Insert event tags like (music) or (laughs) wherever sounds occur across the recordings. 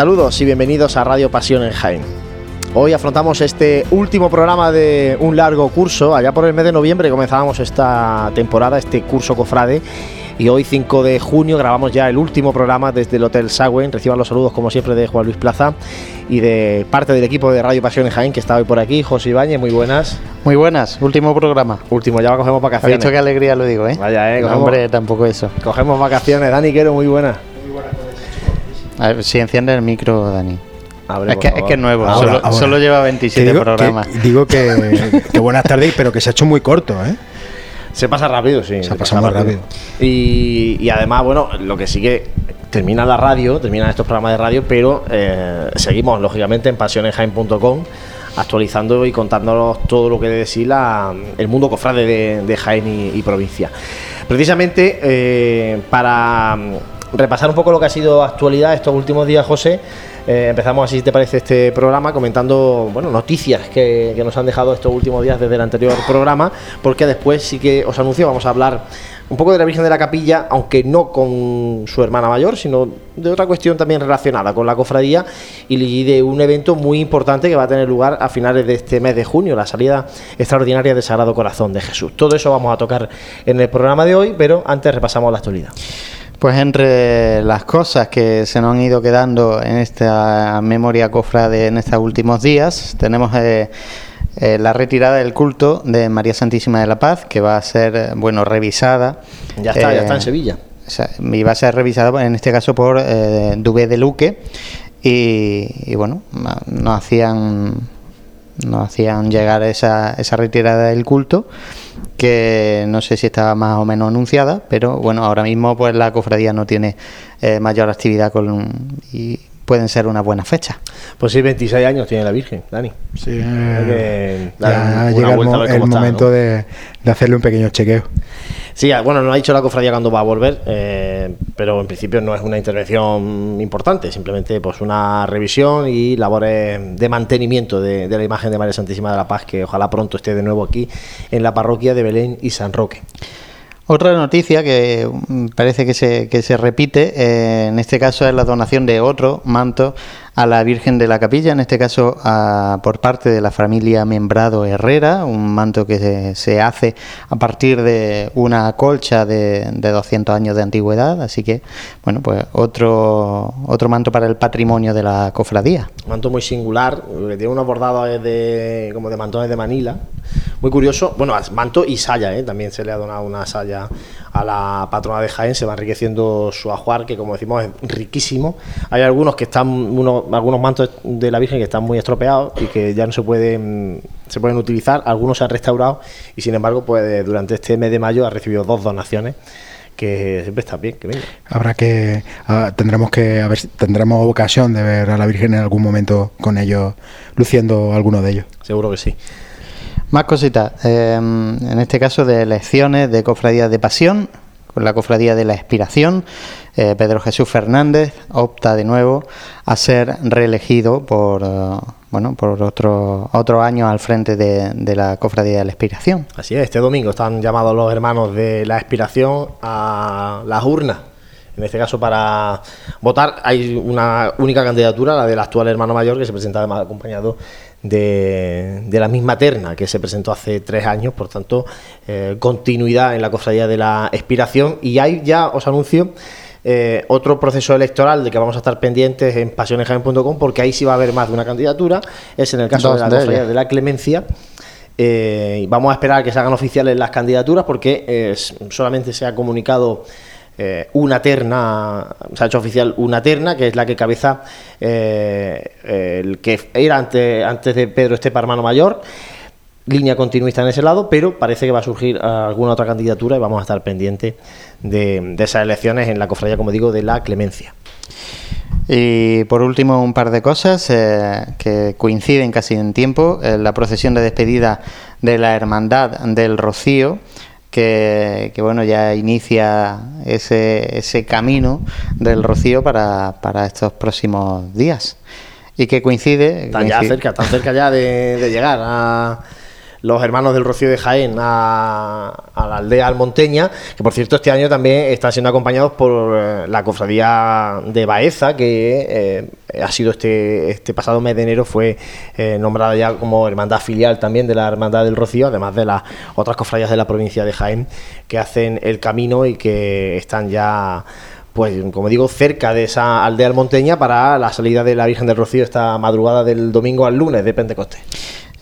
Saludos y bienvenidos a Radio Pasión en Jaén. Hoy afrontamos este último programa de un largo curso. Allá por el mes de noviembre comenzábamos esta temporada, este curso cofrade. Y hoy, 5 de junio, grabamos ya el último programa desde el Hotel Sagüen. Reciban los saludos, como siempre, de Juan Luis Plaza y de parte del equipo de Radio Pasión en Jaén, que está hoy por aquí. José Ibáñez, muy buenas. Muy buenas, último programa. Último, ya cogemos vacaciones. Ha visto qué alegría lo digo, ¿eh? Vaya, ¿eh? No, hombre, tampoco eso. Cogemos vacaciones. Dani Quero, muy buenas. A ver, si enciende el micro, Dani. Abre, Es que, es que es nuevo, Ahora, solo, ahora. solo lleva Que 27 digo, programas. que, digo que, (laughs) que buenas tardes, pero que se ha hecho muy corto, ¿eh? Se pasa rápido, sí. Se ha pasado muy rápido. Y, y además, bueno, lo que sí que termina la radio, terminan estos programas de radio, pero eh, seguimos, lógicamente, en pasionenjaen.com actualizando y contándonos todo lo que de sí la, el mundo cofrade de, de Jaén y, y provincia. Precisamente eh, para repasar un poco lo que ha sido actualidad estos últimos días, José, eh, empezamos así, si te parece, este programa comentando bueno, noticias que, que nos han dejado estos últimos días desde el anterior programa, porque después sí que os anuncio, vamos a hablar un poco de la Virgen de la Capilla, aunque no con su hermana mayor, sino de otra cuestión también relacionada con la cofradía y de un evento muy importante que va a tener lugar a finales de este mes de junio, la salida extraordinaria del Sagrado Corazón de Jesús. Todo eso vamos a tocar en el programa de hoy, pero antes repasamos la actualidad. Pues entre las cosas que se nos han ido quedando en esta memoria cofrade en estos últimos días, tenemos eh, eh, la retirada del culto de María Santísima de la Paz, que va a ser, eh, bueno, revisada. Ya está, ya está en Sevilla. y va a ser revisada en este caso por Dubé de Luque y, y bueno, nos hacían nos hacían llegar esa, esa retirada del culto que no sé si estaba más o menos anunciada, pero bueno, ahora mismo pues la cofradía no tiene eh, mayor actividad con, y pueden ser una buena fecha. Pues sí, 26 años tiene la Virgen, Dani. Sí, que ya llega el, mo- el está, momento ¿no? de, de hacerle un pequeño chequeo. Sí, ah, bueno, no ha dicho la cofradía cuándo va a volver, eh, pero en principio no es una intervención importante, simplemente pues una revisión y labores de mantenimiento de, de la imagen de María Santísima de la Paz, que ojalá pronto esté de nuevo aquí en la parroquia de Belén y San Roque. Otra noticia que mm, parece que se, que se repite, eh, en este caso es la donación de otro manto a la Virgen de la Capilla, en este caso por parte de la familia Membrado Herrera, un manto que se, se hace a partir de una colcha de, de 200 años de antigüedad, así que, bueno, pues otro, otro manto para el patrimonio de la cofradía. Manto muy singular, que tiene unos bordados de, como de mantones de Manila. Muy curioso. Bueno, manto y saya, ¿eh? también se le ha donado una saya a la patrona de Jaén. Se va enriqueciendo su ajuar, que como decimos es riquísimo. Hay algunos que están, unos, algunos mantos de la Virgen que están muy estropeados y que ya no se pueden, se pueden utilizar. Algunos se han restaurado y sin embargo, pues durante este mes de mayo ha recibido dos donaciones que siempre está bien que venga. Habrá que ah, tendremos que a ver tendremos ocasión de ver a la Virgen en algún momento con ellos luciendo alguno de ellos. Seguro que sí. Más cositas, eh, en este caso de elecciones de cofradías de pasión, con la cofradía de la expiración, eh, Pedro Jesús Fernández opta de nuevo a ser reelegido por, eh, bueno, por otro, otro año al frente de, de la cofradía de la expiración. Así es, este domingo están llamados los hermanos de la expiración a las urnas. En este caso, para votar, hay una única candidatura, la del actual hermano mayor, que se presenta además acompañado de, de la misma terna que se presentó hace tres años. Por tanto, eh, continuidad en la cofradía de la expiración. Y hay ya, os anuncio, eh, otro proceso electoral de que vamos a estar pendientes en pasionesjaen.com, porque ahí sí va a haber más de una candidatura. Es en el caso Dos de la de cofradía de la clemencia. Eh, y vamos a esperar a que se hagan oficiales las candidaturas porque solamente se ha comunicado eh, una terna, se ha hecho oficial una terna, que es la que cabeza eh, el que era antes, antes de Pedro Estepa, hermano mayor, línea continuista en ese lado, pero parece que va a surgir alguna otra candidatura y vamos a estar pendientes de, esas elecciones en la cofradía, como digo, de la clemencia. Y por último, un par de cosas eh, que coinciden casi en tiempo. La procesión de despedida de la Hermandad del Rocío, que, que, bueno, ya inicia ese, ese camino del Rocío para, para estos próximos días. Y que coincide. Están ya cerca, están cerca ya de, de llegar a los hermanos del Rocío de Jaén a, la aldea almonteña, que por cierto este año también están siendo acompañados por eh, la cofradía de Baeza, que eh, ha sido este, este pasado mes de enero, fue eh, nombrada ya como hermandad filial también de la Hermandad del Rocío, además de las otras cofradías de la provincia de Jaén que hacen el camino y que están ya pues como digo, cerca de esa aldea almonteña para la salida de la Virgen del Rocío esta madrugada del domingo al lunes de Pentecostés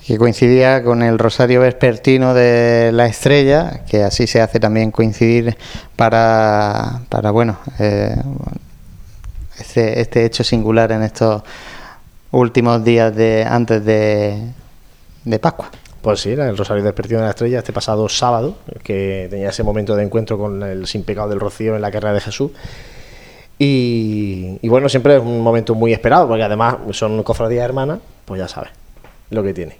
que coincidía con el rosario vespertino de la estrella, que así se hace también coincidir para, para bueno, eh, este, este, hecho singular en estos últimos días de antes de, de Pascua. Pues sí, era el Rosario Vespertino de la Estrella este pasado sábado, que tenía ese momento de encuentro con el sin pecado del Rocío en la carrera de Jesús. Y, y bueno, siempre es un momento muy esperado, porque además son cofradías hermanas, pues ya sabes lo que tiene.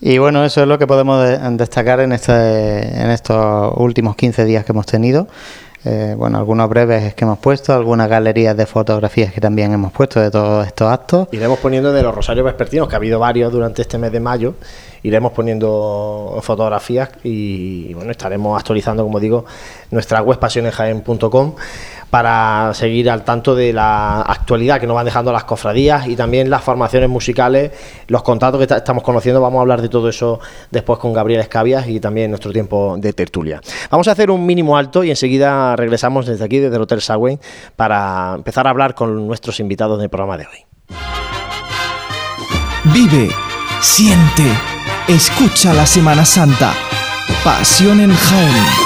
Y bueno, eso es lo que podemos destacar en, este, en estos últimos 15 días que hemos tenido. Eh, bueno, algunos breves que hemos puesto, algunas galerías de fotografías que también hemos puesto de todos estos actos. Iremos poniendo de los rosarios vespertinos, que ha habido varios durante este mes de mayo, iremos poniendo fotografías y bueno, estaremos actualizando, como digo, nuestra web pasionesjaen.com para seguir al tanto de la actualidad que nos van dejando las cofradías y también las formaciones musicales, los contratos que estamos conociendo. Vamos a hablar de todo eso después con Gabriel Escabias y también nuestro tiempo de tertulia. Vamos a hacer un mínimo alto y enseguida regresamos desde aquí, desde el Hotel Sagüen, para empezar a hablar con nuestros invitados del programa de hoy. Vive, siente, escucha la Semana Santa. Pasión en Jaén.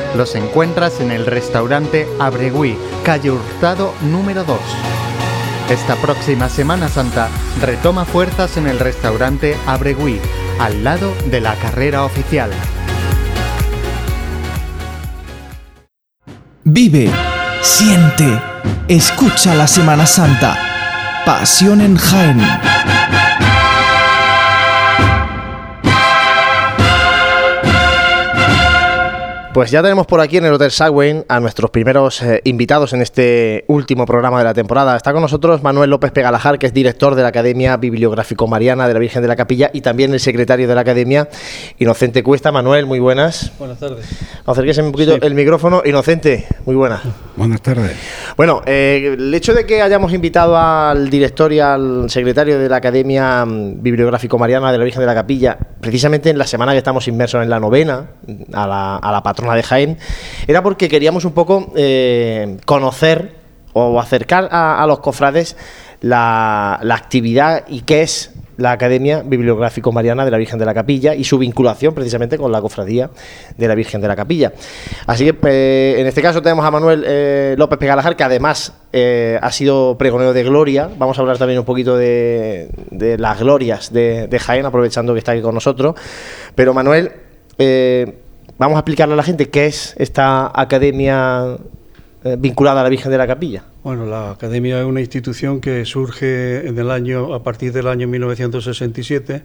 los encuentras en el restaurante Abregui, calle Hurtado número 2. Esta próxima Semana Santa retoma fuerzas en el restaurante Abregui, al lado de la carrera oficial. Vive, siente, escucha la Semana Santa. Pasión en Jaén. Pues ya tenemos por aquí en el Hotel Sagüen a nuestros primeros eh, invitados en este último programa de la temporada. Está con nosotros Manuel López Pegalajar, que es director de la Academia Bibliográfico Mariana de la Virgen de la Capilla y también el secretario de la Academia, Inocente Cuesta. Manuel, muy buenas. Buenas tardes. Acérquese un poquito el micrófono. Inocente, muy buenas. Buenas tardes. Bueno, eh, el hecho de que hayamos invitado al director y al secretario de la Academia mm, Bibliográfico Mariana de la Virgen de la Capilla, precisamente en la semana que estamos inmersos en la novena, a la, a la patrona de Jaén, era porque queríamos un poco eh, conocer o acercar a, los cofrades la, actividad y qué es la Academia Bibliográfico Mariana de la Virgen de la Capilla y su vinculación precisamente con la cofradía de la Virgen de la Capilla. Así que eh, en este caso tenemos a Manuel eh, López Pegalajar, que además ha sido pregonero de Gloria. Vamos a hablar también un poquito de, las glorias de, Jaén, aprovechando que está aquí con nosotros. Pero Manuel, Vamos a explicarle a la gente qué es esta academia eh, vinculada a la Virgen de la Capilla. Bueno, la academia es una institución que surge en el año, a partir del año 1967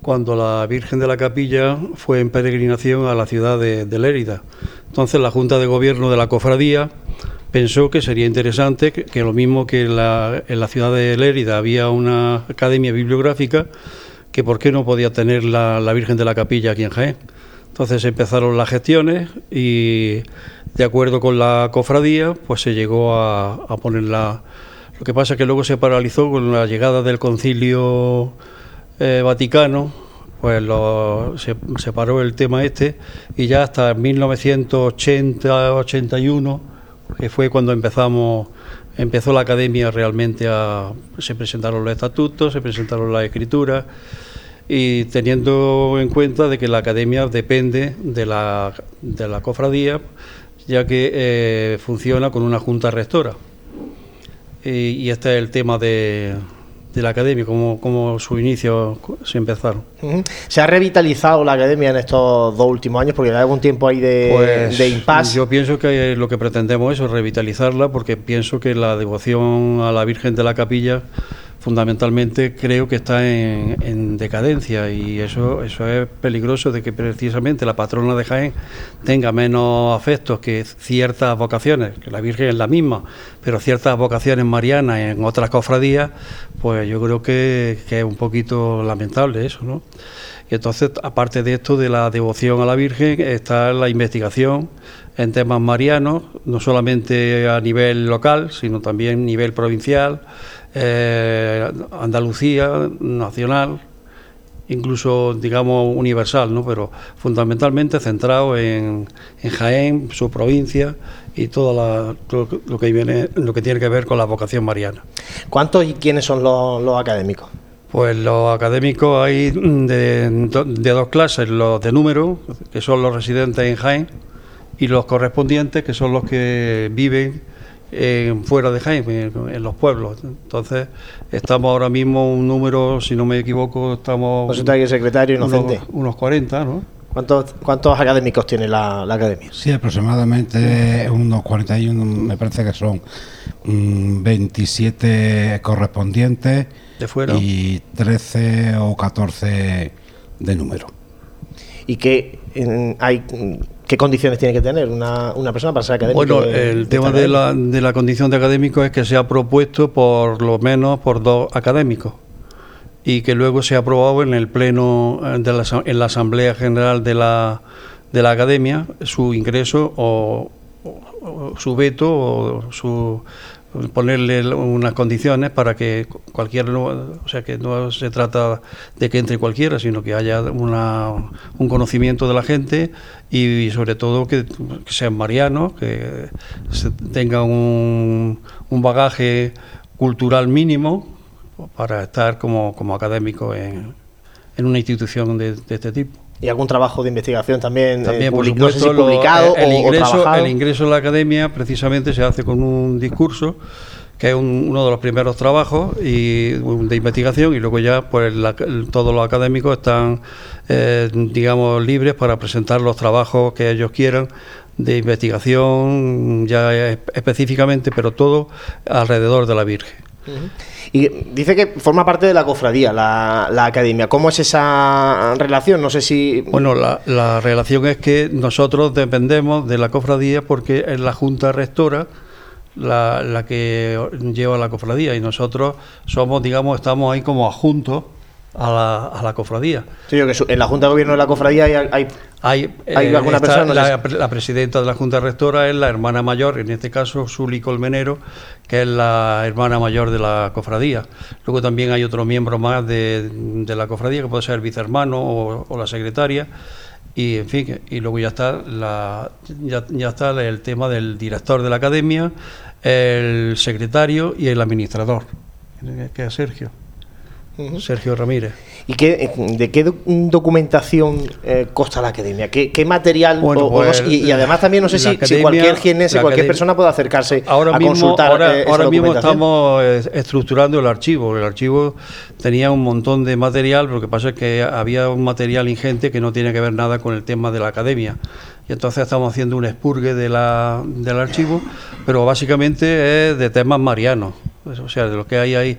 cuando la Virgen de la Capilla fue en peregrinación a la ciudad de, Lérida. Entonces la Junta de Gobierno de la Cofradía pensó que sería interesante que, lo mismo que en la ciudad de Lérida había una academia bibliográfica, que por qué no podía tener la, Virgen de la Capilla aquí en Jaén. Entonces empezaron las gestiones y de acuerdo con la cofradía, pues se llegó a, a ponerla. Lo que pasa es que luego se paralizó con la llegada del concilio eh, Vaticano, pues se, paró el tema este y ya hasta 1980-81, que fue cuando empezamos, empezó la academia realmente a, se presentaron los estatutos, se presentaron las escrituras y teniendo en cuenta de que la academia depende de la, de la cofradía, ya que eh, funciona con una junta rectora. y este es el tema de, de la academia, como, su inicio se empezaron. ¿Se ha revitalizado la academia en estos dos últimos años? Porque hay algún tiempo ahí de, pues, de impasse. Yo pienso que lo que pretendemos es revitalizarla, porque pienso que la devoción a la Virgen de la Capilla fundamentalmente creo que está en, decadencia y eso, eso es peligroso de que precisamente la patrona de Jaén tenga menos afectos que ciertas vocaciones, que la Virgen es la misma, pero ciertas vocaciones marianas en otras cofradías, pues yo creo que, que es un poquito lamentable eso, ¿no? Y entonces, aparte de esto, de la devoción a la Virgen, está la investigación en temas marianos, no solamente a nivel local, sino también a nivel provincial, eh, Andalucía, nacional, incluso, digamos, universal, ¿no? pero fundamentalmente centrado en, Jaén, su provincia y todo lo, que viene, lo que tiene que ver con la vocación mariana. ¿Cuántos y quiénes son los académicos? Pues los académicos hay de, dos clases, los de número, que son los residentes en Jaén, y los correspondientes, que son los que viven fuera de Jaén, en, los pueblos. Entonces, estamos ahora mismo un número, si no me equivoco, estamos... Secretario secretario inocente. Unos, 40, ¿no? ¿Cuántos, ¿Cuántos académicos tiene la, academia? Sí, aproximadamente unos 41, me parece que son 27 mm, correspondientes de fuera. y 13 o 14 de número. ¿Y qué, hay, qué condiciones tiene que tener una, una persona para ser académico? Bueno, el tema de la, de la condición de académico es que se ha propuesto por lo menos por dos académicos y que luego se ha aprobado en el pleno eh, de la, en la asamblea general de la, de la academia su ingreso o, su veto o su ponerle unas condiciones para que cualquier o sea que no se trata de que entre cualquiera sino que haya una, un conocimiento de la gente y, sobre todo que, sean marianos que tengan un, bagaje cultural mínimo para estar como, como académico en una institución de, este tipo. ¿Y algún trabajo de investigación también, eh, también publicado el, ingreso, el ingreso a la academia precisamente se hace con un discurso que es uno de los primeros trabajos y, de investigación y luego ya pues todos los académicos están eh, digamos libres para presentar los trabajos que ellos quieran de investigación ya específicamente pero todo alrededor de la Virgen. Y dice que forma parte de la cofradía, la, la, academia. ¿Cómo es esa relación? No sé si. Bueno, la, la, relación es que nosotros dependemos de la cofradía porque es la Junta Rectora la, la que lleva la cofradía y nosotros somos, digamos, estamos ahí como adjuntos a la, a la cofradía. Sí, que en la Junta de Gobierno de la cofradía hay, hay, hay, eh, alguna persona. La, presidenta de la Junta Rectora es la hermana mayor, en este caso Suli Colmenero, que es la hermana mayor de la cofradía. Luego también hay otro miembro más de, de la cofradía, que puede ser el vicehermano o, la secretaria. Y en fin, y luego ya está, la, ya, ya está el tema del director de la academia, el secretario y el administrador, que es Sergio. Sergio Ramírez. ¿Y qué, de qué documentación eh, consta la academia? ¿Qué, material? Pues, y, además también no sé si, cualquier jienense, cualquier persona puede acercarse ahora a mismo, consultar. Ahora, ahora mismo estamos eh, estructurando el archivo. El archivo tenía un montón de material, lo que pasa es que había un material ingente que no tiene que ver nada con el tema de la academia. Y entonces estamos haciendo un expurgue de la, del archivo, pero básicamente es de temas marianos. O sea, de lo que hay ahí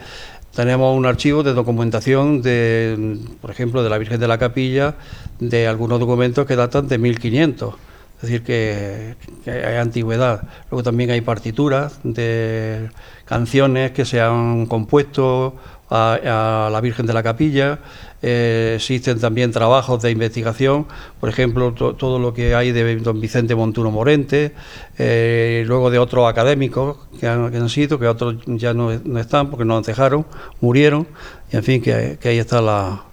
tenemos un archivo de documentación de, por ejemplo, de la Virgen de la Capilla, de algunos documentos que datan de 1500. Es decir, que, hay antigüedad. Luego también hay partituras de canciones que se han compuesto a, la Virgen de la Capilla. Eh, existen también trabajos de investigación, por ejemplo, todo lo que hay de don Vicente Montuno Morente, eh, luego de otros académicos que han, sido, que otros ya no, están porque nos dejaron, murieron, y en fin, que, ahí está la,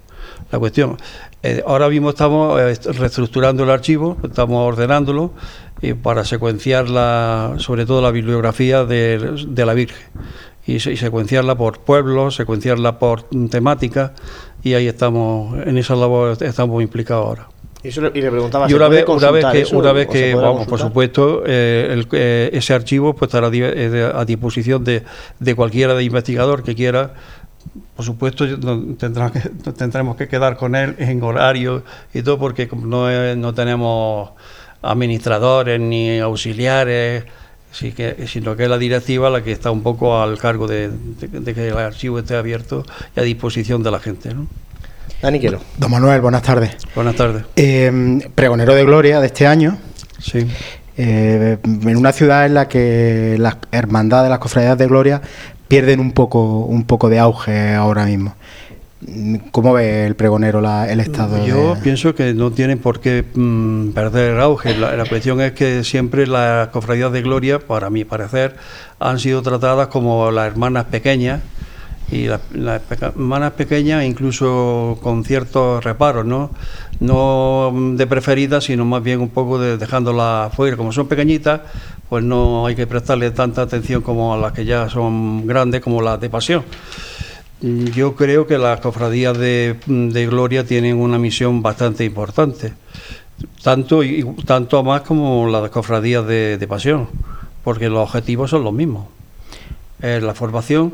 cuestión. Eh, ahora mismo estamos reestructurando el archivo, estamos ordenándolo para secuenciar la, sobre todo la bibliografía de, de la Virgen y, secuenciarla por pueblos, secuenciarla por temática y ahí estamos, en esa labor estamos implicados ahora. Y, le preguntaba, y una, vez, una vez que, una vez que vamos, por supuesto, eh, eh, ese archivo pues estará eh, a disposición de, de cualquiera de investigador que quiera por supuesto tendrá que, tendremos que quedar con él en horario y todo porque no, no tenemos administradores ni auxiliares Sí que, sino que es la directiva la que está un poco al cargo de, que el archivo esté abierto y a disposición de la gente. ¿no? Dani Quiero. Don Manuel, buenas tardes. Buenas tardes. Eh, pregonero de Gloria de este año. Sí. Eh, en una ciudad en la que las hermandades, de las cofradías de Gloria pierden un poco, un poco de auge ahora mismo. ¿Cómo ve el pregonero el estado? Yo pienso que no tienen por qué mm, perder el auge. La, cuestión es que siempre las cofradías de gloria, para mi parecer, han sido tratadas como las hermanas pequeñas y las, hermanas pequeñas incluso con ciertos reparos, ¿no? No de preferida, sino más bien un poco de dejándolas fuera. Como son pequeñitas, pues no hay que prestarle tanta atención como a las que ya son grandes, como las de pasión. Yo creo que las cofradías de, Gloria tienen una misión bastante importante, tanto, y, tanto más como las cofradías de, Pasión, porque los objetivos son los mismos. la formación,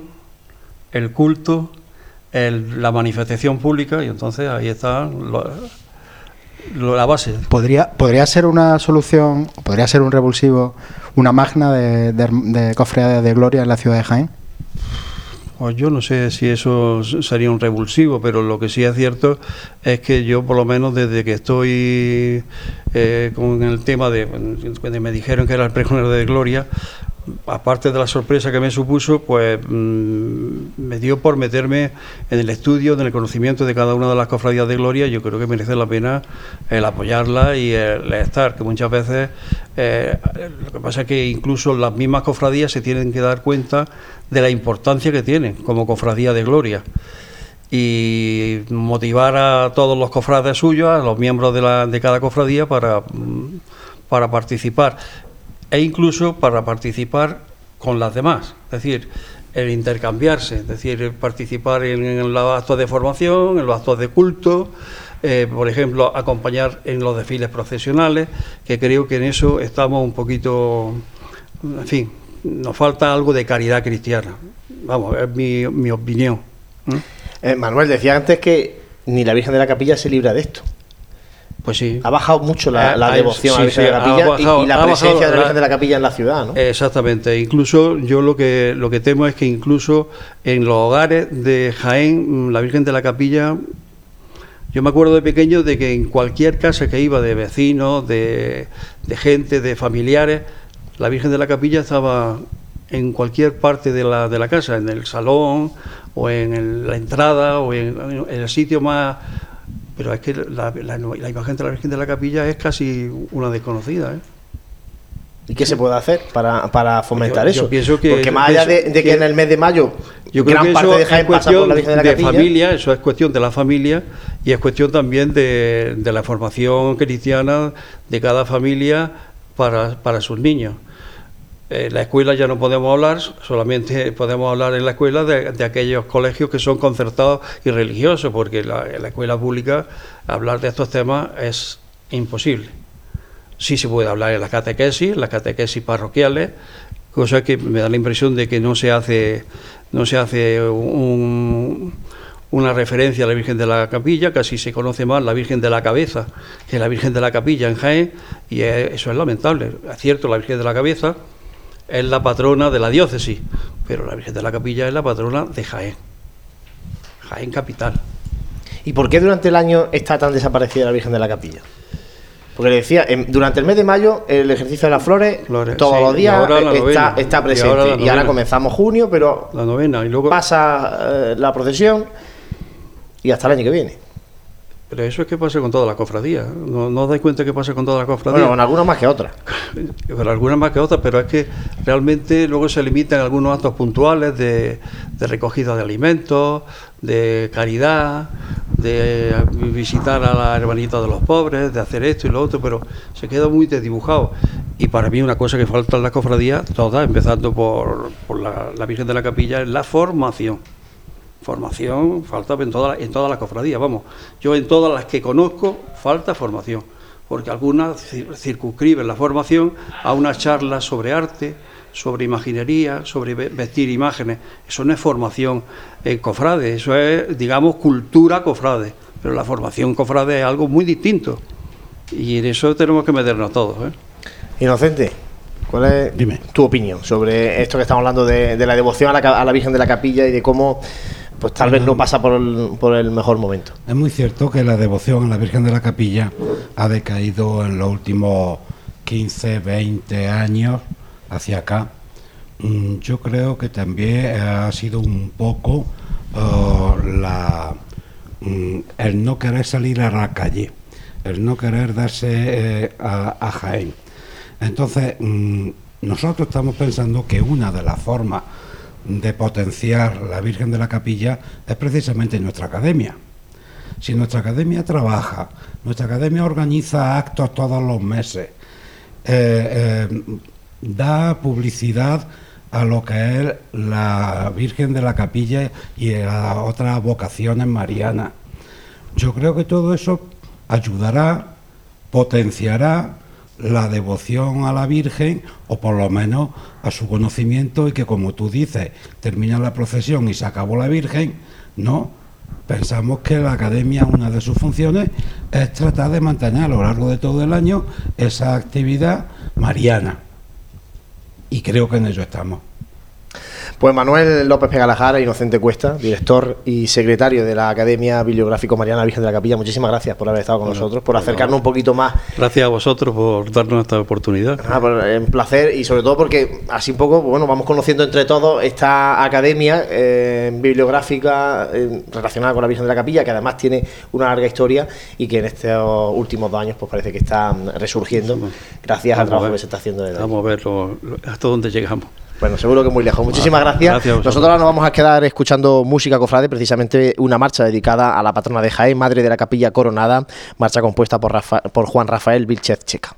el culto, la manifestación pública, y entonces ahí está la base. ¿Podría, ¿Podría ser una solución, podría ser un revulsivo, una magna de, de cofradías de Gloria en la ciudad de Jaén? Pues yo no sé si eso sería un revulsivo, pero lo que sí es cierto es que yo, por lo menos desde que estoy eh, con el tema de cuando me dijeron que era el pregonero de Gloria, aparte de la sorpresa que me supuso, pues mm, me dio por meterme en el estudio, en el conocimiento de cada una de las cofradías de Gloria. Yo creo que merece la pena el apoyarla y el estar, que muchas veces eh, lo que pasa es que incluso las mismas cofradías se tienen que dar cuenta de la importancia que tienen como cofradía de Gloria y motivar a todos los cofrades suyos, a los miembros de, la, de cada cofradía para, mm, para participar e incluso para participar con las demás, es decir, el intercambiarse, es decir, participar en, los actos de formación, en los actos de culto, eh, por ejemplo, acompañar en los desfiles procesionales, que creo que en eso estamos un poquito, en fin, nos falta algo de caridad cristiana. Vamos, es mi, mi opinión. Eh, Manuel, decía antes que ni la Virgen de la Capilla se libra de esto. Pues sí. Ha bajado mucho la, eh, devoción a la Virgen de la Capilla y, la presencia de la Virgen de la Capilla en la ciudad, ¿no? Exactamente. Incluso yo lo que lo que temo es que incluso en los hogares de Jaén, la Virgen de la Capilla, yo me acuerdo de pequeño de que en cualquier casa que iba de vecinos, de, gente, de familiares, la Virgen de la Capilla estaba en cualquier parte de la, de la casa, en el salón o en la entrada o en el sitio más pero es que la, imagen de la Virgen de la Capilla es casi una desconocida. ¿eh? ¿Y qué se puede hacer para, fomentar eso? pienso que, Porque más allá de, que, en el mes de mayo yo gran creo que parte de Jaén pasa por la Virgen de la de familia, eso es cuestión de la familia y es cuestión también de, de la formación cristiana de cada familia para, para sus niños. En la escuela ya no podemos hablar, solamente podemos hablar en la escuela de, aquellos colegios que son concertados y religiosos, porque en la escuela pública hablar de estos temas es imposible. Sí se puede hablar en la catequesis, las catequesis parroquiales, cosa que me da la impresión de que no se hace, no se hace una referencia a la Virgen de la Capilla, casi se conoce más la Virgen de la Cabeza que la Virgen de la Capilla en Jaén, y eso es lamentable. Es cierto, la Virgen de la Cabeza es la patrona de la diócesis, pero la Virgen de la Capilla es la patrona de Jaén. Jaén Capital. ¿Y por qué durante el año está tan desaparecida la Virgen de la Capilla? Porque le decía, durante el mes de mayo el ejercicio de las flores, todos los días está, está, presente. Y ahora, comenzamos junio, pero la novena y luego pasa eh, la procesión y hasta el año que viene. Pero eso es que pasa con toda la cofradía. ¿No, no os dais cuenta que pasa con toda la cofradía? Bueno, con algunas más que otras. (laughs) pero algunas más que otras, pero es que realmente luego se limitan algunos actos puntuales de, recogida de alimentos, de caridad, de visitar a la hermanita de los pobres, de hacer esto y lo otro, pero se queda muy desdibujado. Y para mí una cosa que falta en la cofradía, todas, empezando por, la, la Virgen de la Capilla, es la formación Formación falta en todas en todas las cofradías, vamos. Yo en todas las que conozco falta formación, porque algunas circunscriben la formación a una charla sobre arte, sobre imaginería, sobre vestir imágenes. Eso no es formación en cofrade, eso es, digamos, cultura cofrade. Pero la formación cofrade es algo muy distinto. Y en eso tenemos que meternos todos. ¿eh? Inocente, ¿cuál es tu opinión sobre esto que estamos hablando de, la devoción a la, a la Virgen de la Capilla y de cómo pues tal vez no pasa por el, por el mejor momento. Es muy cierto que la devoción a la Virgen de la Capilla ha decaído en los últimos 15, 20 años hacia acá. Mm, yo creo que también ha sido un poco la, mm, el no querer salir a la calle, el no querer darse eh, a, a, Jaén. Entonces, mm, nosotros estamos pensando que una de las formas de potenciar la Virgen de la Capilla es precisamente nuestra academia. Si nuestra academia trabaja, nuestra academia organiza actos todos los meses, eh, eh, da publicidad a lo que es la Virgen de la Capilla y a otras vocaciones marianas. Yo creo que todo eso ayudará, potenciará la devoción a la Virgen o por lo menos a su conocimiento y que como tú dices, termina la procesión y se acabó la Virgen, no. Pensamos que la academia, una de sus funciones es tratar de mantener a lo largo de todo el año esa actividad mariana. Y creo que en ello estamos. Pues Manuel López Pegalajara, Inocente Cuesta, director y secretario de la Academia Bibliográfico Mariana Virgen de la Capilla, muchísimas gracias por haber estado con nosotros, por acercarnos un poquito más. Gracias a vosotros por darnos esta oportunidad. Ah, pues, un placer y sobre todo porque así un poco, bueno, vamos conociendo entre todos esta academia eh, bibliográfica eh, relacionada con la Virgen de la Capilla, que además tiene una larga historia y que en estos últimos dos años pues parece que está resurgiendo gracias al trabajo que se está haciendo. vamos a ver hasta dónde llegamos. Bueno, seguro que muy lejos. Muchísimas gracias. Nosotros ahora nos vamos a quedar escuchando música cofrade, precisamente una marcha dedicada a la patrona de Jaén, madre de la capilla coronada, marcha compuesta por, por Juan Rafael Vilchez Checa.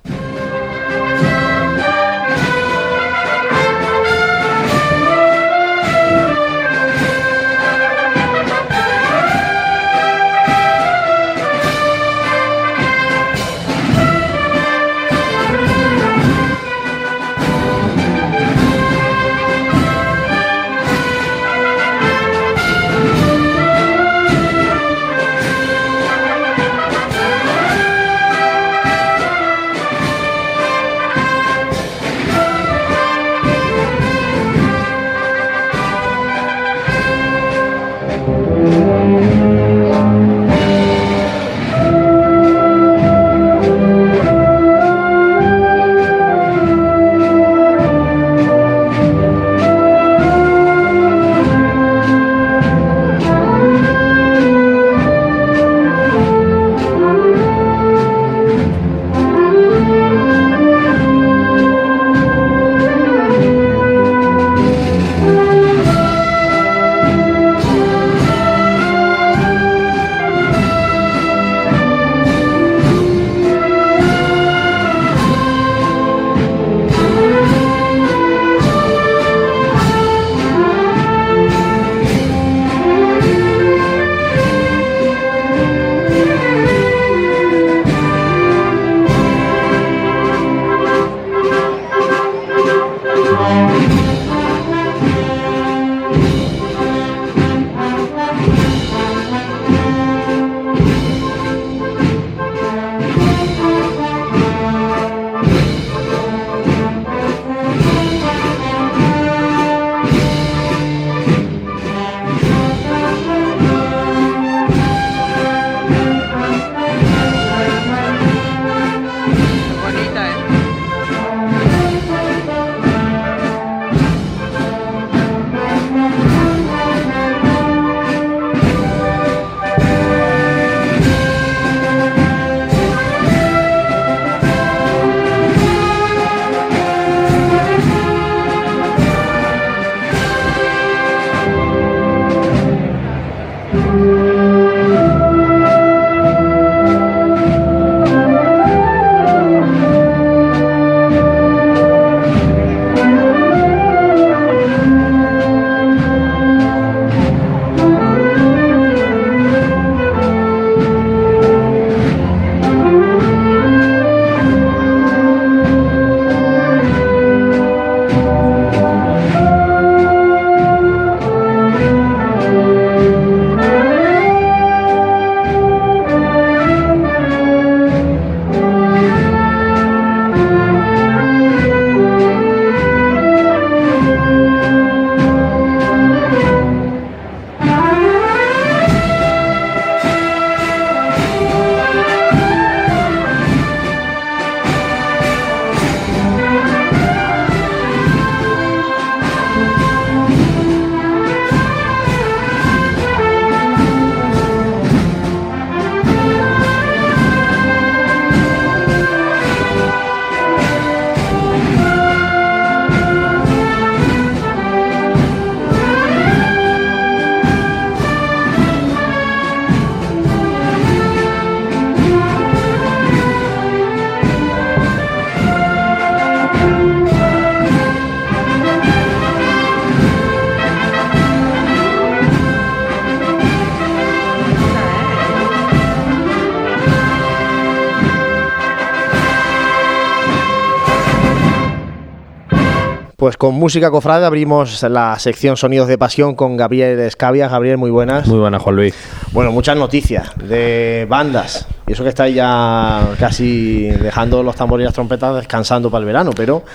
Pues con música cofrade abrimos la sección Sonidos de Pasión con Gabriel Escavia. Gabriel, muy buenas. Muy buenas, Juan Luis. Bueno, muchas noticias de bandas. Y eso que estáis ya casi dejando los tambores y las trompetas descansando para el verano, pero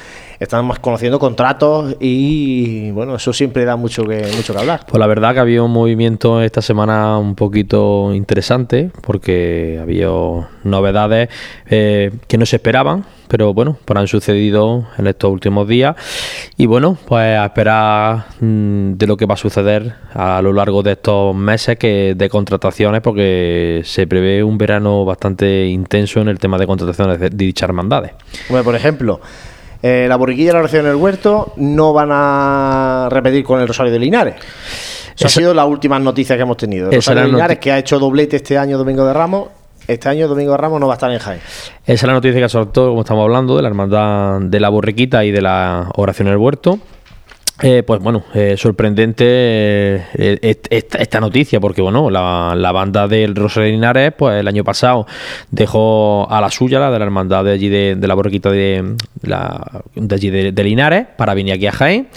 estamos conociendo contratos y bueno, eso siempre da mucho que, mucho que hablar. Pues la verdad que había un movimiento esta semana un poquito interesante porque había novedades eh, que no se esperaban, pero bueno, pues han sucedido en estos últimos días y bueno, pues a esperar mm, de lo que va a suceder a lo largo de estos meses que de contrataciones porque se prevé un verano bastante intenso en el tema de contrataciones de, dichas hermandades. Bueno, por ejemplo, eh, la borriquilla y la oración en el huerto no van a repetir con el Rosario de Linares. Eso ha sido las últimas noticias que hemos tenido. El Rosario de Linares, que ha hecho doblete este año Domingo de Ramos, este año Domingo de Ramos no va a estar en Jaén. Esa es la noticia que soltó, como estamos hablando, de la hermandad de la borriquita y de la oración en el huerto. Eh, pues bueno, eh, sorprendente eh, esta, noticia, porque bueno, la, banda del Rosario Linares, pues el año pasado dejó a la suya, la de la hermandad de allí de, la borriquita de, la, de allí de, Linares, para venir aquí a Jaén.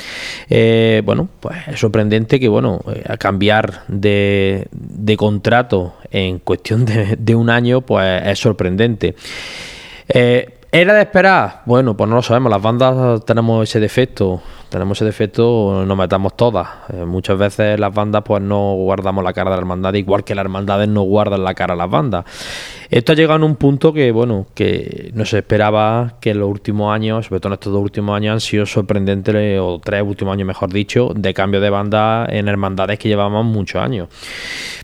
bueno, pues es sorprendente que bueno, cambiar de, contrato en cuestión de, un año, pues es sorprendente. ¿Era de esperar? Bueno, pues no lo sabemos. Las bandas tenemos ese defecto tenemos ese defecto, nos metamos todas. Eh, muchas veces las bandas pues no guardamos la cara de la hermandad, igual que las hermandades no guardan la cara a las bandas. Esto ha llegado a un punto que, bueno, que no se esperaba que en los últimos años, sobre todo en estos dos últimos años, han sido sorprendentes, o tres últimos años mejor dicho, de cambio de banda en hermandades que llevamos muchos años.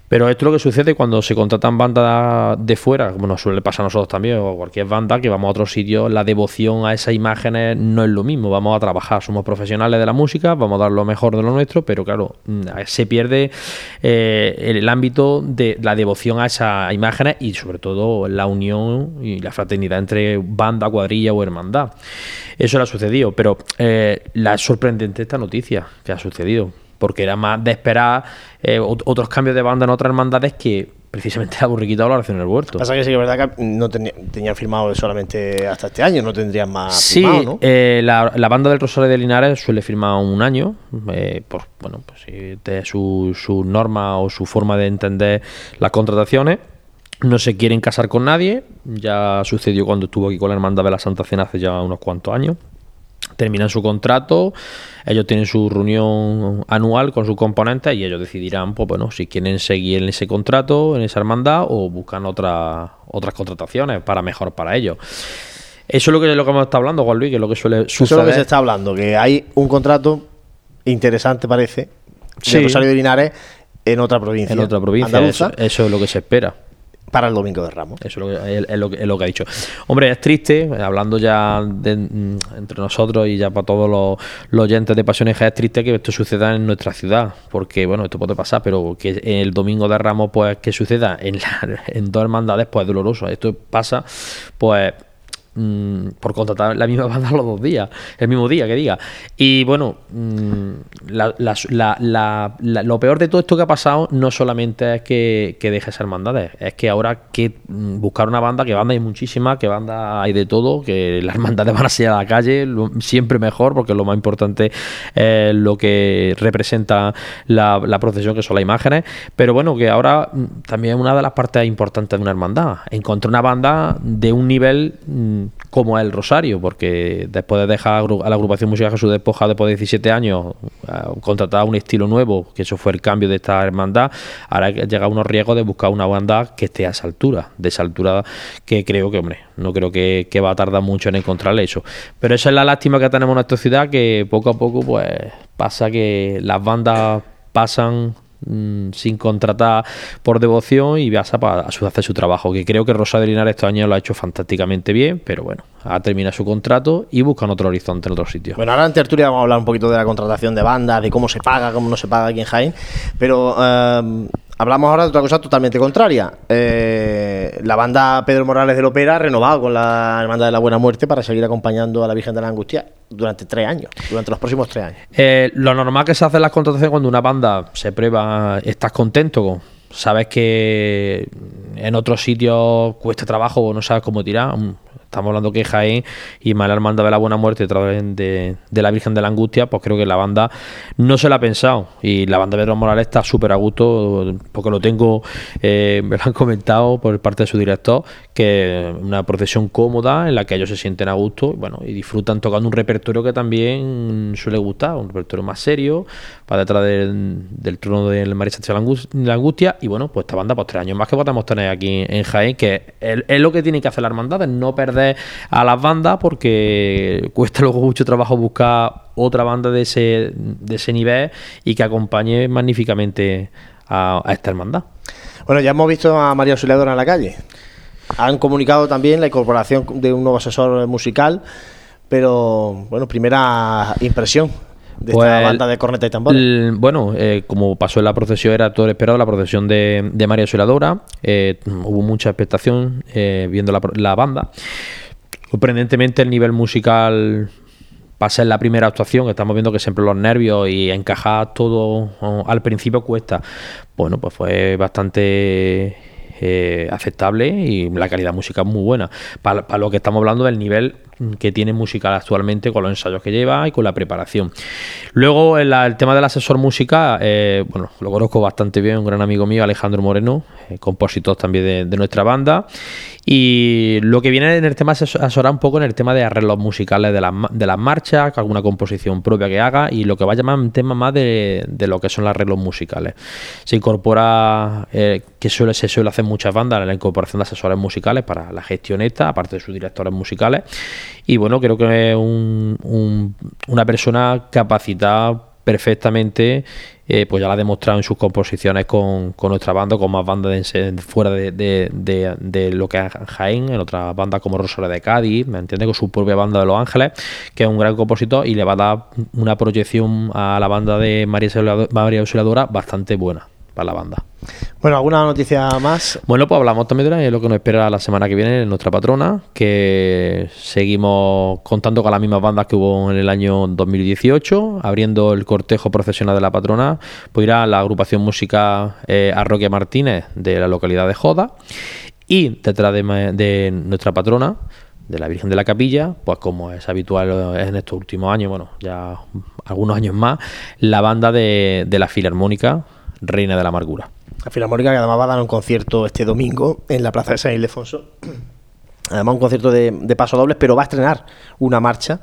Pero esto es lo que sucede cuando se contratan bandas de fuera, como nos suele pasar a nosotros también, o cualquier banda, que vamos a otro sitio, la devoción a esas imágenes no es lo mismo, vamos a trabajar, somos profesionales de la música, vamos a dar lo mejor de lo nuestro, pero claro, mm, se pierde eh, el ámbito de la devoción a esas imágenes y sobre todo la unión y la fraternidad entre banda, cuadrilla o hermandad. Eso le ha sucedido, pero eh, la sorprendente esta noticia que ha sucedido porque era más de esperar eh, otros cambios de banda en otras hermandades que precisamente la burriquita o la oración en el huerto. Pasa que sí que es verdad que no tenían firmado solamente hasta este año, no tendrían más sí, ¿no? Eh, la, banda del Rosario de Linares suele firmar un año, eh, por, bueno, pues de su, su norma o su forma de entender las contrataciones. No se quieren casar con nadie, ya sucedió cuando estuvo aquí con la Hermandad de la Santa Cena hace ya unos cuantos años terminan su contrato, ellos tienen su reunión anual con sus componentes y ellos decidirán, pues bueno, si quieren seguir en ese contrato, en esa hermandad o buscan otra, otras contrataciones para mejor para ellos. Eso es lo que, lo que hemos estado hablando, Juan Luis, que es lo que suele suceder. Eso es lo que se está hablando, que hay un contrato interesante, parece, de Rosario de Linares en otra provincia. En otra provincia, eso es lo que se espera para el domingo de Ramos. Eso es lo, que, ha dicho. Hombre, es triste, hablando ya mm, entre nosotros y ya para todos los, oyentes de Pasiones, es triste que esto suceda en nuestra ciudad, porque bueno, esto puede pasar, pero que el domingo de Ramos, pues que suceda en, (laughs) en dos hermandades, pues es doloroso. Esto pasa, pues Mm, por contratar la misma (laughs) banda los dos días, el mismo día que diga. Y bueno, mm, lo peor de todo esto que ha pasado no solamente es que, que deje ser hermandades, es que ahora que mm, buscar una banda, que banda hay muchísimas, que banda hay de todo, que las (laughs) hermandades van a salir a la calle, siempre mejor, porque lo más importante es lo que representa la, la procesión, que son las imágenes. Pero bueno, que ahora también una de las partes importantes de una hermandad, encontrar una banda de un nivel como el Rosario, porque después de dejar a la agrupación musical Jesús Despoja después de 17 años, contratar un estilo nuevo, que eso fue el cambio de esta hermandad, ahora llega unos riesgos de buscar una banda que esté a esa altura, de esa altura que creo que, hombre, no creo que, que va a tardar mucho en encontrar eso. Pero esa es la lástima que tenemos en nuestra ciudad, que poco a poco pues pasa que las bandas pasan Mm, sin contratar por devoción y vas a, hacer su trabajo. Que creo que Rosa de Linares estos años lo ha hecho fantásticamente bien, pero bueno, ha terminado su contrato y buscan otro horizonte en otro sitio. Bueno, ahora en tertulia vamos a hablar un poquito de la contratación de bandas, de cómo se paga, cómo no se paga aquí en Jaén, pero eh, Hablamos ahora de otra cosa totalmente contraria. Eh, la banda Pedro Morales de Lopera ha renovado con la Hermandad de la Buena Muerte para seguir acompañando a la Virgen de la Angustia durante tres años, durante los próximos tres años. Eh, lo normal que se hace las contrataciones cuando una banda se prueba, estás contento con, sabes que en otros sitios cuesta trabajo o no sabes cómo tirar, estamos hablando que Jaén y más la hermandad de la buena muerte de, de, la Virgen de la Angustia, pues creo que la banda no se la ha pensado. Y la banda de Pedro Morales está súper a gusto, porque lo tengo, eh, me lo han comentado por parte de su director, que una procesión cómoda en la que ellos se sienten a gusto bueno, y disfrutan tocando un repertorio que también suele gustar, un repertorio más serio, para detrás del, trono del Sánchez de la Angustia. Y bueno, pues esta banda, pues tres años más que podemos tener aquí en Jaén, que es, lo que tiene que hacer la hermandad, es no perder a las bandas, porque cuesta luego mucho trabajo buscar otra banda de ese, de ese nivel y que acompañe magníficamente a, esta hermandad. Bueno, ya hemos visto a María Auxiliadora en la calle. Han comunicado también la incorporación de un nuevo asesor musical, pero bueno, primera impresión de esta pues, banda de corneta y tambores. bueno, eh, como pasó en la procesión, era todo esperado la procesión de, María Auxiliadora. Eh, hubo mucha expectación eh, viendo la, la, banda. Sorprendentemente, el nivel musical pasa en la primera actuación, estamos viendo que siempre los nervios y encajar todo al principio cuesta. Bueno, pues fue bastante eh, aceptable y la calidad musical muy buena. Para, lo que estamos hablando del nivel que tiene musical actualmente con los ensayos que lleva y con la preparación. Luego, el, tema del asesor musical, eh, bueno, lo conozco bastante bien, un gran amigo mío, Alejandro Moreno, compositor también de, nuestra banda. Y lo que viene en el tema es asesorar un poco en el tema de arreglos musicales de, de las marchas, alguna composición propia que haga y lo que va a llamar un tema más de, lo que son los arreglos musicales. Se incorpora, eh, que suele, se suele hacer muchas bandas, la incorporación de asesores musicales para la gestión esta, aparte de sus directores musicales. Y bueno, creo que es una persona capacitada perfectamente, eh, pues ya la ha demostrado en sus composiciones con, nuestra banda, con más bandas fuera de, lo que es Jaén, en otras bandas como Rosario de Cádiz, ¿me entiende? Con su propia banda de Los Ángeles, que es un gran compositor y le va a dar una proyección a la banda de María Auxiliadora bastante buena para la banda. Bueno, ¿alguna noticia más? Bueno, pues hablamos también de lo que nos espera la semana que viene en nuestra patrona, que seguimos contando con las mismas bandas que hubo en el año 2018, abriendo el cortejo profesional de la patrona, pues irá la agrupación música eh, Arroque Martínez de la localidad de Joda y detrás de, nuestra patrona, de la Virgen de la Capilla, pues como es habitual en estos últimos años, bueno, ya algunos años más, la banda de, de la Filarmónica Reina de la Amargura. La Filarmónica que además va a dar un concierto este domingo en la Plaza de San Ildefonso. Además un concierto de, paso dobles, pero va a estrenar una marcha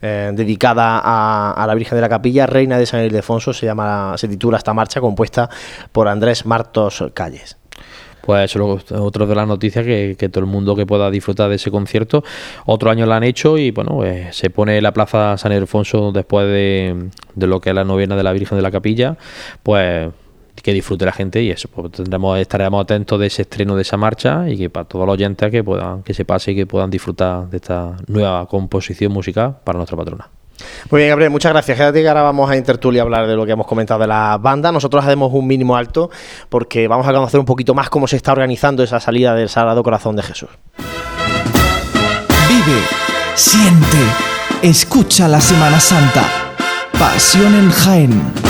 eh, dedicada a, la Virgen de la Capilla, Reina de San Ildefonso, se llama, se titula esta marcha, compuesta por Andrés Martos Calles. Pues eso es otra de las noticias que, todo el mundo que pueda disfrutar de ese concierto. Otro año lo han hecho y bueno, pues, se pone la Plaza San Ildefonso después de, de lo que es la novena de la Virgen de la Capilla, pues que disfrute la gente y eso, pues tendremos, estaremos atentos de ese estreno de esa marcha y que para todos los oyentes que puedan, que se pase y que puedan disfrutar de esta nueva composición musical para nuestra patrona. Muy bien, Gabriel, muchas gracias. Quédate que ahora vamos a Intertul y hablar de lo que hemos comentado de la banda. Nosotros hacemos un mínimo alto porque vamos a conocer un poquito más cómo se está organizando esa salida del Sagrado Corazón de Jesús. Vive, siente, escucha la Semana Santa. Pasión en Jaén.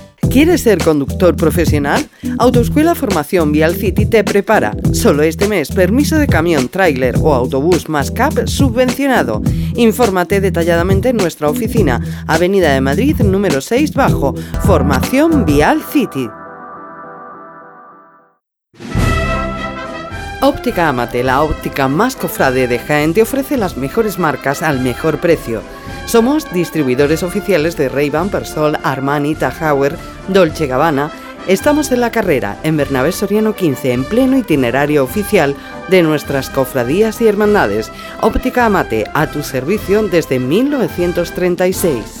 ¿Quieres ser conductor profesional? Autoescuela Formación Vial City te prepara. Solo este mes, permiso de camión, tráiler o autobús más CAP subvencionado. Infórmate detalladamente en nuestra oficina, Avenida de Madrid número 6 bajo, Formación Vial City. Óptica Amate, la óptica más cofrade de Jaén, te ofrece las mejores marcas al mejor precio. Somos distribuidores oficiales de Ray-Ban, Persol, Armani, Tahauer, Dolce Gabbana. Estamos en la carrera, en Bernabé Soriano 15, en pleno itinerario oficial de nuestras cofradías y hermandades. Óptica Amate, a tu servicio desde 1936.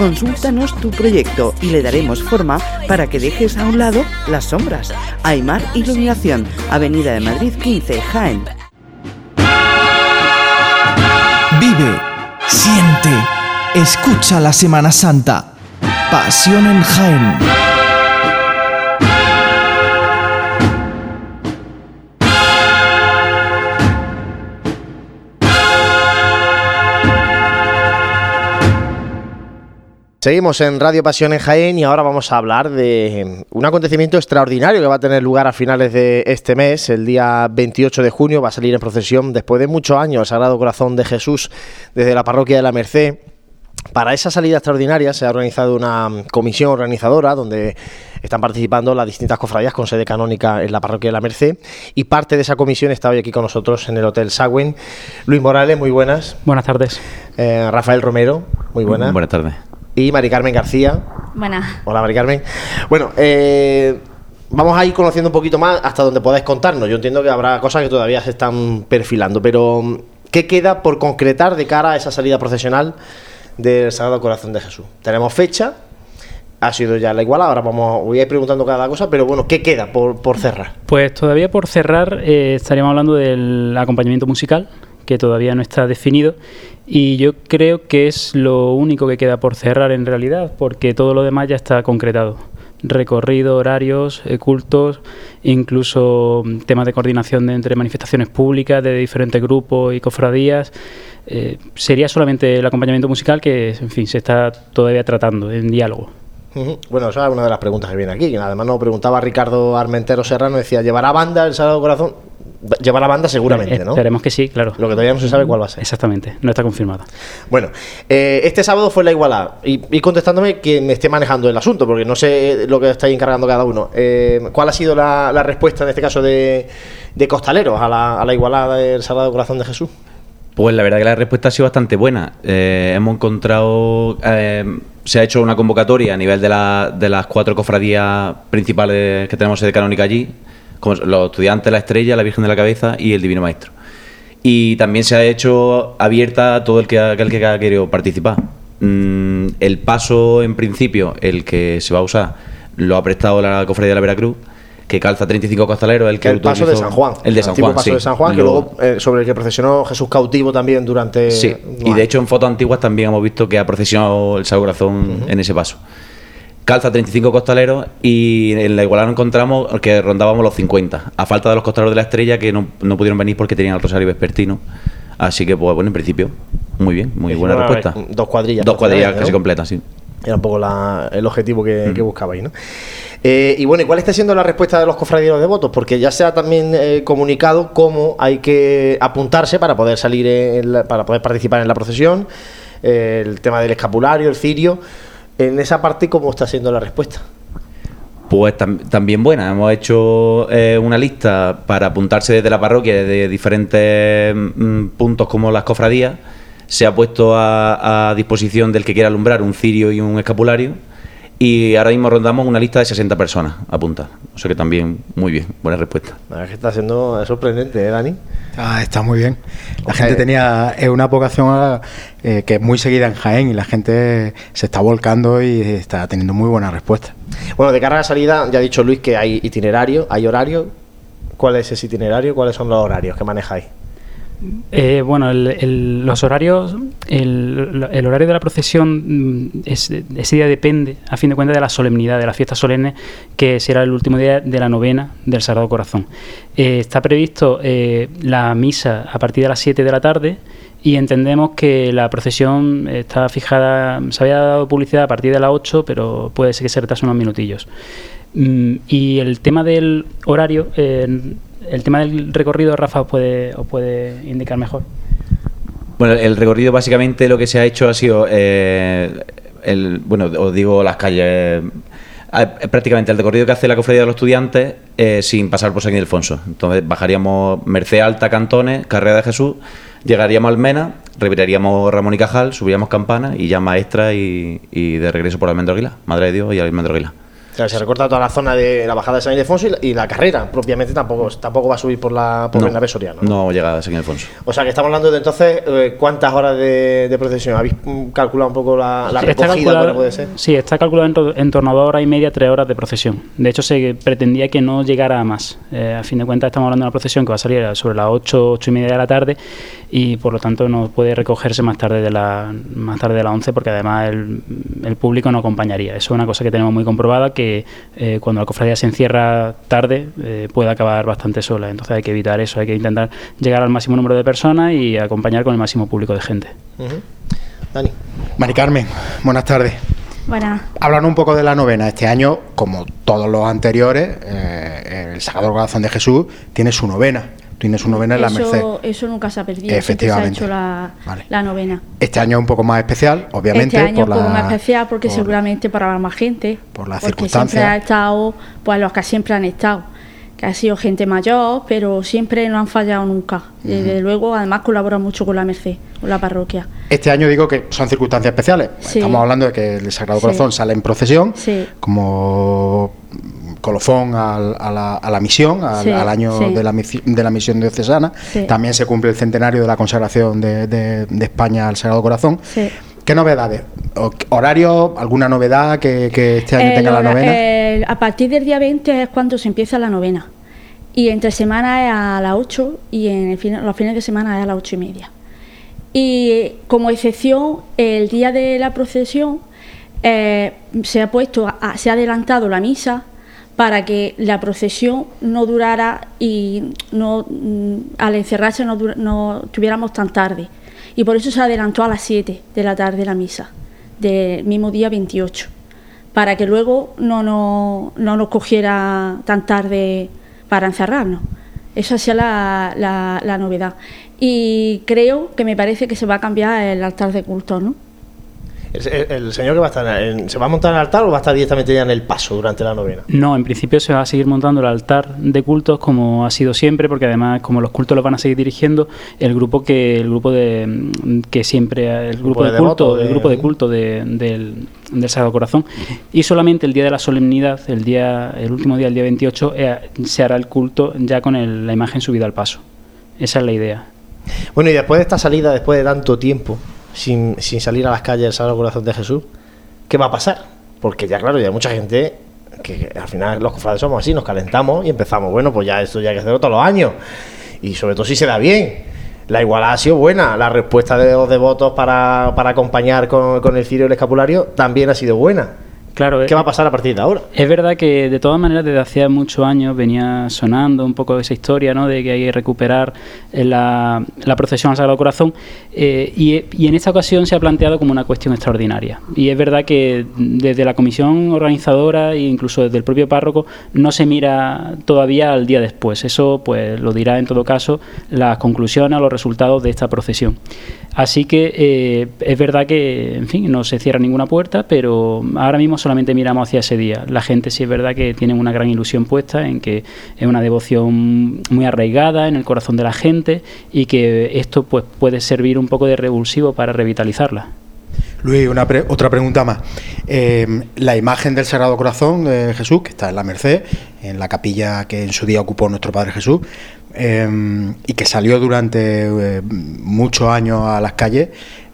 consúltanos tu proyecto y le daremos forma para que dejes a un lado las sombras. Aymar Iluminación, Avenida de Madrid 15, Jaén. Vive, siente, escucha la Semana Santa. Pasión en Jaén. Seguimos en Radio Pasión en Jaén y ahora vamos a hablar de un acontecimiento extraordinario que va a tener lugar a finales de este mes. El día 28 de junio va a salir en procesión después de muchos años el Sagrado Corazón de Jesús desde la parroquia de la Merced. Para esa salida extraordinaria se ha organizado una comisión organizadora donde están participando las distintas cofradías con sede canónica en la parroquia de la Merced y parte de esa comisión está hoy aquí con nosotros en el Hotel Sagüen. Luis Morales, muy buenas. Buenas tardes. Eh, Rafael Romero, muy buenas. Buenas tardes. Y Mari Carmen García. Buenas. Hola, Mari Carmen. Bueno, eh, vamos a ir conociendo un poquito más hasta donde podáis contarnos. Yo entiendo que habrá cosas que todavía se están perfilando, pero ¿qué queda por concretar de cara a esa salida procesional del Sagrado Corazón de Jesús? Tenemos fecha, ha sido ya la igual, ahora vamos, voy a ir preguntando cada cosa, pero bueno, ¿qué queda por, por cerrar? Pues todavía por cerrar eh, estaríamos hablando del acompañamiento musical, que todavía no está definido y yo creo que es lo único que queda por cerrar en realidad, porque todo lo demás ya está concretado. Recorrido, horarios, eh, cultos, incluso mm, temas de coordinación de entre manifestaciones públicas de diferentes grupos y cofradías. Eh, sería solamente el acompañamiento musical que, en fin, se está todavía tratando en diálogo. Bueno, esa es una de las preguntas que viene aquí. Además, nos preguntaba Ricardo Armentero Serrano, decía, ¿llevará banda el Sagrado Corazón? Lleva la banda seguramente, ¿no? Esperemos que sí, claro. Lo que todavía no se sabe cuál va a ser. Exactamente, no está confirmado. Bueno, eh, este sábado fue la igualada. Y, y, contestándome que me esté manejando el asunto, porque no sé lo que estáis encargando cada uno. Eh, ¿Cuál ha sido la, la, respuesta en este caso de, de Costaleros a la, a la igualada del Sagrado Corazón de Jesús? Pues la verdad que la respuesta ha sido bastante buena. Eh, hemos encontrado, eh, se ha hecho una convocatoria a nivel de, la, de las cuatro cofradías principales que tenemos de canónica allí, como los estudiantes, la estrella, la Virgen de la Cabeza y el Divino Maestro. Y también se ha hecho abierta a todo el que, aquel que ha querido participar. Mm, el paso, en principio, el que se va a usar, lo ha prestado la cofradía de la Veracruz que calza 35 costaleros, el que el paso de San Juan, el de San Juan, paso sí. de San Juan, que luego eh, sobre el que procesionó Jesús cautivo también durante. Sí. Y de hecho en fotos antiguas también hemos visto que ha procesionado el Sagrado Corazón uh -huh. en ese paso. Calza 35 costaleros y en la igualdad nos encontramos que rondábamos los 50, a falta de los costaleros de la estrella que no, no pudieron venir porque tenían el Rosario Vespertino. Así que, pues bueno, en principio, muy bien, muy buena respuesta. Dos cuadrillas. Dos cuadrillas casi completas, sí. Era un poco la, el objetivo que, mm. que buscabais, ¿no? Eh, y bueno, ¿y cuál está siendo la respuesta de los cofradieros devotos? Porque ya se ha también eh, comunicado cómo hay que apuntarse para poder salir, la, para poder participar en la procesión, eh, el tema del escapulario, el cirio. En esa parte, ¿cómo está siendo la respuesta? Pues tam también buena. Hemos hecho eh, una lista para apuntarse desde la parroquia de diferentes mm, puntos como las cofradías. Se ha puesto a, a disposición del que quiera alumbrar un cirio y un escapulario y ahora mismo rondamos una lista de 60 personas apuntadas. O sea que también muy bien, buena respuesta. La verdad es que está siendo sorprendente, ¿eh, Dani? Ah, está muy bien. La gente tenía es una vocación eh, que es muy seguida en Jaén y la gente se está volcando y está teniendo muy buena respuesta. Bueno, de cara a la salida, ya ha dicho Luis que hay itinerario, hay horario. ¿Cuál es ese itinerario? ¿Cuáles son los horarios que manejáis? Eh, bueno, el, los horarios, el, horario de la procesión, es, ese día depende, a fin de cuentas, de la solemnidad, de la fiesta solemne, que será el último día de la novena del Sagrado Corazón. Eh, está previsto eh, la misa a partir de las 7 de la tarde y entendemos que la procesión está fijada, se había dado publicidad a partir de las 8, pero puede ser que se retrase unos minutillos. Mm, y el tema del horario el tema del recorrido, Rafa, os puede, os puede indicar mejor. Bueno, el recorrido básicamente lo que se ha hecho ha sido eh, el, bueno, os digo las calles, eh, prácticamente el recorrido que hace la cofradía de los estudiantes eh, sin pasar por San Ildefonso. Entonces bajaríamos Merced Alta, Cantones, Carrera de Jesús, llegaríamos a Almena, reviraríamos Ramón y Cajal, subiríamos Campana y ya Maestra y, de regreso por Almendro Aguilar, Madre de Dios y Almendro Aguilar. O sea, se recorta toda la zona de la bajada de San Ildefonso y la, y la carrera, propiamente tampoco, tampoco va a subir por la por No, Bernabé Soriano. no llega a San Ildefonso. O sea, que estamos hablando de entonces eh, cuántas horas de, de procesión. ¿Habéis mm, calculado un poco la, la Sí, está recogida? puede ser? Sí, está calculado en, to- en torno a dos horas y media, tres horas de procesión. De hecho, se pretendía que no llegara a más. Eh, a fin de cuentas, estamos hablando de una procesión que va a salir sobre las ocho, ocho y media de la tarde y por lo tanto no puede recogerse más tarde de la más tarde de las 11 porque además el, el público no acompañaría. Eso es una cosa que tenemos muy comprobada que eh, cuando la cofradía se encierra tarde eh, puede acabar bastante sola. Entonces hay que evitar eso, hay que intentar llegar al máximo número de personas y acompañar con el máximo público de gente. Dani. Mari Carmen, buenas tardes. Bueno, Hablan un poco de la novena. Este año, como todos los anteriores, eh, el Sagrado Corazón de Jesús tiene su novena. Tiene su novena en la Merced. eso, nunca se ha perdido. Efectivamente. Se ha hecho la, Vale. la novena. Este año es un poco más especial, obviamente, este año por un poco la, más especial porque por- seguramente para más gente. por las porque circunstancias. siempre ha estado, pues los que siempre han estado. Que ha sido gente mayor, pero siempre no han fallado nunca. Desde luego, además colabora mucho con la Merced, con la parroquia. Este año digo que son circunstancias especiales. Sí. Estamos hablando de que el Sagrado Sí. Corazón sale en procesión Sí. como colofón al- a, la, a la misión, al, Sí, al año sí. de, la, de la misión diocesana. Sí. También se cumple el centenario de la consagración de, de- de España al Sagrado Corazón. ¿Qué novedades? ¿Horario? ¿Alguna novedad que, que este año El tenga la novena? el- a partir del día 20 es cuando se empieza la novena. Y entre semana es a las 8 y en el fin- los fines de semana es a las 8 y media. Y como excepción, el día de la procesión eh, se ha puesto, se ha adelantado la misa para que la procesión no durara y no mm, al encerrarse no, no tuviéramos tan tarde. Y por eso se adelantó a las 7 de la tarde la misa, del mismo día 28, para que luego no, no, no nos cogiera tan tarde para encerrarnos. Esa sea la, la, la novedad. Y creo que me parece que se va a cambiar el altar de culto, ¿no? El, señor que va a estar, en- ¿se va a montar en el altar o va a estar directamente ya en el paso durante la novena? No, en principio se va a seguir montando el altar de cultos como ha sido siempre, porque además como los cultos los van a seguir dirigiendo el grupo que el grupo de mm, que siempre el grupo, de de culto, el grupo de culto de- del, del Sagrado Corazón y solamente el día de la solemnidad, el día el último día, el día 28, eh, se hará el culto ya con el- la imagen subida al paso. Esa es la idea. Bueno, y después de esta salida, después de tanto tiempo sin, sin salir a las calles del Sagrado Corazón de Jesús, ¿qué va a pasar? Porque ya, claro, ya hay mucha gente que, al final los cofrades somos así, nos calentamos y empezamos, bueno, pues ya esto ya hay que hacerlo todos los años. Y sobre todo si se da bien. La igualdad ha sido buena, la respuesta de los devotos para, para acompañar con, con el cirio y el escapulario también ha sido buena. Claro, ¿Qué va a pasar a partir de ahora? Es verdad que de todas maneras desde hacía muchos años venía sonando un poco esa historia ¿no? de que hay que recuperar eh, la, la procesión al Sagrado Corazón eh, y, y en esta ocasión se ha planteado como una cuestión extraordinaria. Y es verdad que desde la comisión organizadora e incluso desde el propio párroco no se mira todavía al día después. Eso pues lo dirá en todo caso las conclusiones o los resultados de esta procesión. Así que eh, es verdad que, en fin, no se cierra ninguna puerta, pero ahora mismo solamente miramos hacia ese día. La gente sí es verdad que tiene una gran ilusión puesta en que es una devoción muy arraigada en el corazón de la gente y que esto pues puede servir un poco de revulsivo para revitalizarla. Luis, una pre- otra pregunta más. Eh, la imagen del Sagrado Corazón de Jesús, que está en la Merced, en la capilla que en su día ocupó nuestro Padre Jesús, eh, y que salió durante eh, muchos años a las calles,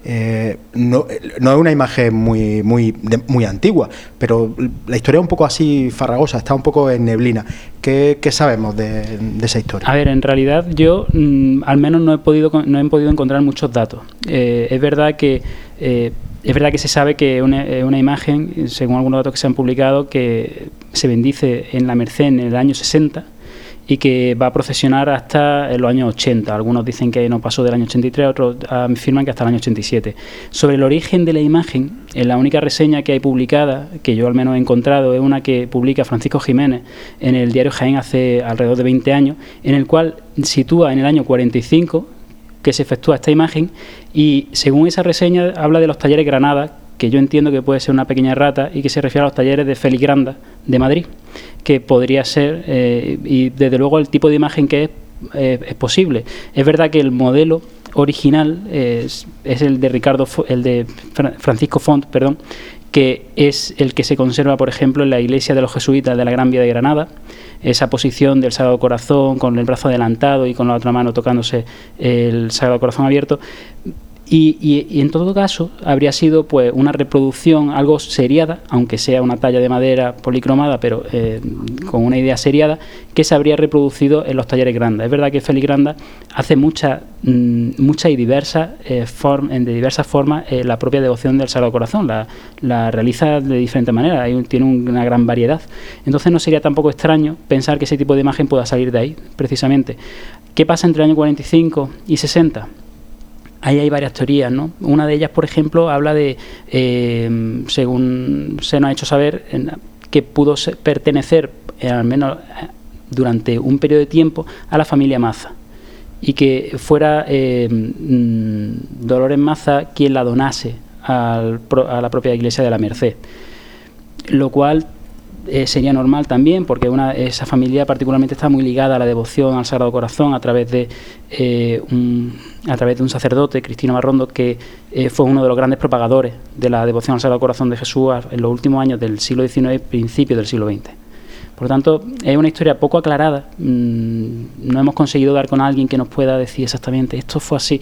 eh, no, no es una imagen muy, muy, muy antigua, pero la historia es un poco así farragosa, está un poco en neblina. ¿Qué, qué sabemos de, de esa historia? A ver, en realidad yo mm, al menos no he podido no he podido encontrar muchos datos. Eh, es verdad que eh, es verdad que se sabe que una, eh, una imagen, según algunos datos que se han publicado, que se bendice en la Merced en el año 60 y que va a procesionar hasta los años 80. Algunos dicen que no pasó del año 83, otros afirman que hasta el año 87. Sobre el origen de la imagen, en la única reseña que hay publicada, que yo al menos he encontrado, es una que publica Francisco Jiménez en el diario Jaén hace alrededor de 20 años, en el cual sitúa en el año 45 que se efectúa esta imagen y según esa reseña habla de los talleres Granada que yo entiendo que puede ser una pequeña rata y que se refiere a los talleres de Feligranda de Madrid, que podría ser, eh, y desde luego el tipo de imagen que es, eh, es posible. Es verdad que el modelo original es, es el de Ricardo, el de Francisco Font, perdón, que es el que se conserva, por ejemplo, en la iglesia de los jesuitas de la Gran Vía de Granada, esa posición del Sagrado Corazón con el brazo adelantado y con la otra mano tocándose el Sagrado Corazón abierto, y, en todo caso habría sido pues una reproducción algo seriada, aunque sea una talla de madera policromada, pero eh, con una idea seriada, que se habría reproducido en los talleres grandes. Es verdad que Félix Granda hace mucha, mm, mucha y diversas eh, de diversas formas eh, la propia devoción del Sagrado Corazón, la, realiza de diferentes maneras, tiene una gran variedad. Entonces no sería tampoco extraño pensar que ese tipo de imagen pueda salir de ahí, precisamente. ¿Qué pasa entre el año 45 y 60? Ahí hay varias teorías, ¿no? Una de ellas, por ejemplo, habla de, eh, según se nos ha hecho saber, que pudo pertenecer, eh, al menos eh, durante un periodo de tiempo, a la familia Maza y que fuera mm, Dolores Maza quien la donase a la propia iglesia de la Merced, lo cual eh, sería normal también, porque una, esa familia particularmente está muy ligada a la devoción al Sagrado Corazón a través de, eh, un, a través de un sacerdote, Cristino Marrondo, que eh, fue uno de los grandes propagadores de la devoción al Sagrado Corazón de Jesús en los últimos años del siglo XIX y principios del siglo XX. Por lo tanto, es una historia poco aclarada. Mm, no hemos conseguido dar con alguien que nos pueda decir exactamente esto fue así.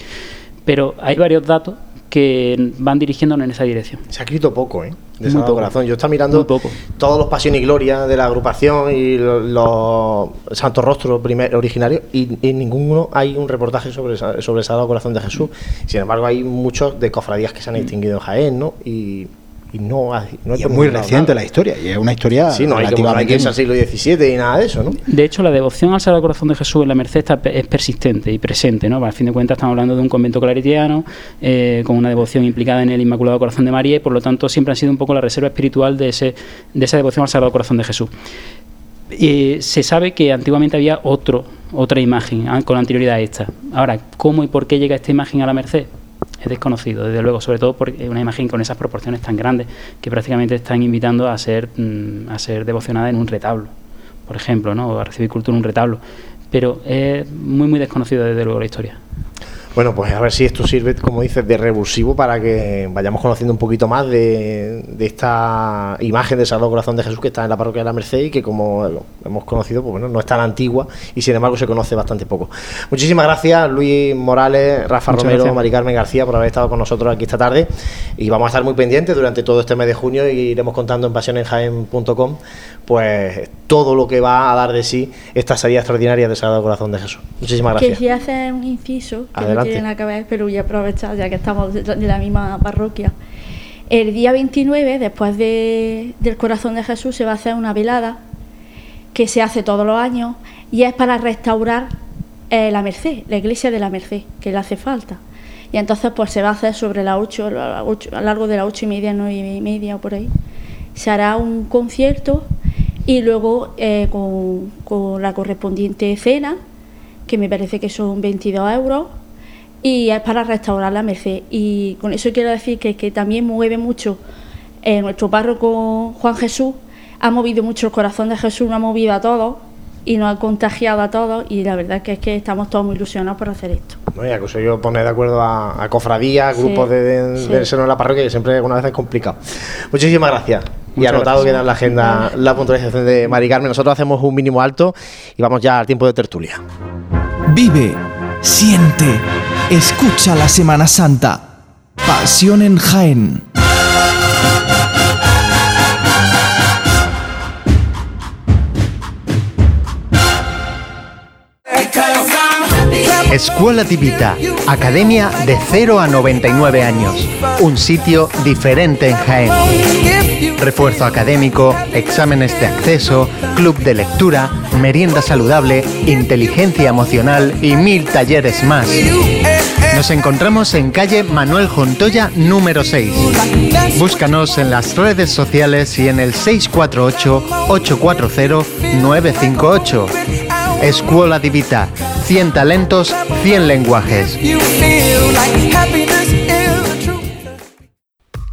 Pero hay varios datos que van dirigiéndonos en esa dirección. Se ha escrito poco, ¿eh? De Muy Corazón. Yo estaba mirando todos los Pasión y Gloria de la agrupación y los, Santos Rostros originarios y en ninguno hay un reportaje sobre, sobre el Sagrado Corazón de Jesús. Sin embargo, hay muchos de cofradías que se han extinguido en Jaén, ¿no? Y y no, no es muy reciente la historia y es una historia sí no hay que siglo XVII y nada de eso no de hecho la devoción al Sagrado Corazón de Jesús en la Merced es persistente y presente no al fin de cuentas estamos hablando de un convento claretiano eh, con una devoción implicada en el Inmaculado Corazón de María y por lo tanto siempre ha sido un poco la reserva espiritual de ese de esa devoción al Sagrado Corazón de Jesús. Y se sabe que antiguamente había otro otra imagen ah, con anterioridad a esta. Ahora cómo y por qué llega esta imagen a la Merced es desconocido, desde luego, sobre todo es una imagen con esas proporciones tan grandes que prácticamente están invitando a ser, mm, a ser devocionada en un retablo, por ejemplo, ¿no? o a recibir cultura en un retablo. Pero es muy, muy desconocido desde luego la historia. Bueno, pues a ver si esto sirve, como dices, de revulsivo para que vayamos conociendo un poquito más de, esta imagen del Sagrado Corazón de Jesús que está en la parroquia de la Merced y que, como hemos conocido, pues bueno, no es tan antigua y sin embargo se conoce bastante poco. Muchísimas gracias, Luis Morales, Rafa Romero, Mari Carmen García, por haber estado con nosotros aquí esta tarde. Y vamos a estar muy pendientes durante todo este mes de junio y iremos contando en pasionenjaen.com pues todo lo que va a dar de sí esta salida extraordinaria del Sagrado Corazón de Jesús. Muchísimas gracias. Quería hacer un inciso que no tiene nada que ver, pero voy a aprovechar ya que estamos de la misma parroquia. El día 29, después de, del Corazón de Jesús, se va a hacer una velada que se hace todos los años y es para restaurar eh, la Merced, la iglesia de la Merced, que le hace falta. Y entonces pues se va a hacer sobre la 8, a lo largo de las ocho y media, nueve y media o por ahí. Se hará un concierto y luego eh, con, la correspondiente cena, que me parece que son 22 euros, y es para restaurar la Merced. Y con eso quiero decir que, que también mueve mucho eh, nuestro párroco Juan Jesús, ha movido mucho el corazón de Jesús, nos ha movido a todos y nos ha contagiado a todos y la verdad que es que estamos todos muy ilusionados por hacer esto. No, ya que yo poner de acuerdo a, cofradías, grupos de, del seno de la parroquia, que siempre alguna vez es complicado. Muchísimas gracias y anotado que en la agenda la puntualización de Mari Carmen. Nosotros hacemos un mínimo alto y vamos ya al tiempo de tertulia. Vive, siente, escucha la Semana Santa. Pasión en Jaén. Escuela Divita, academia de 0 a 99 años, un sitio diferente en Jaén. Refuerzo académico, exámenes de acceso, club de lectura, merienda saludable, inteligencia emocional y mil talleres más. Nos encontramos en calle Manuel Jontoya número 6. Búscanos en las redes sociales y en el 648-840-958. Escuela Divita, 100 talentos, 100 lenguajes.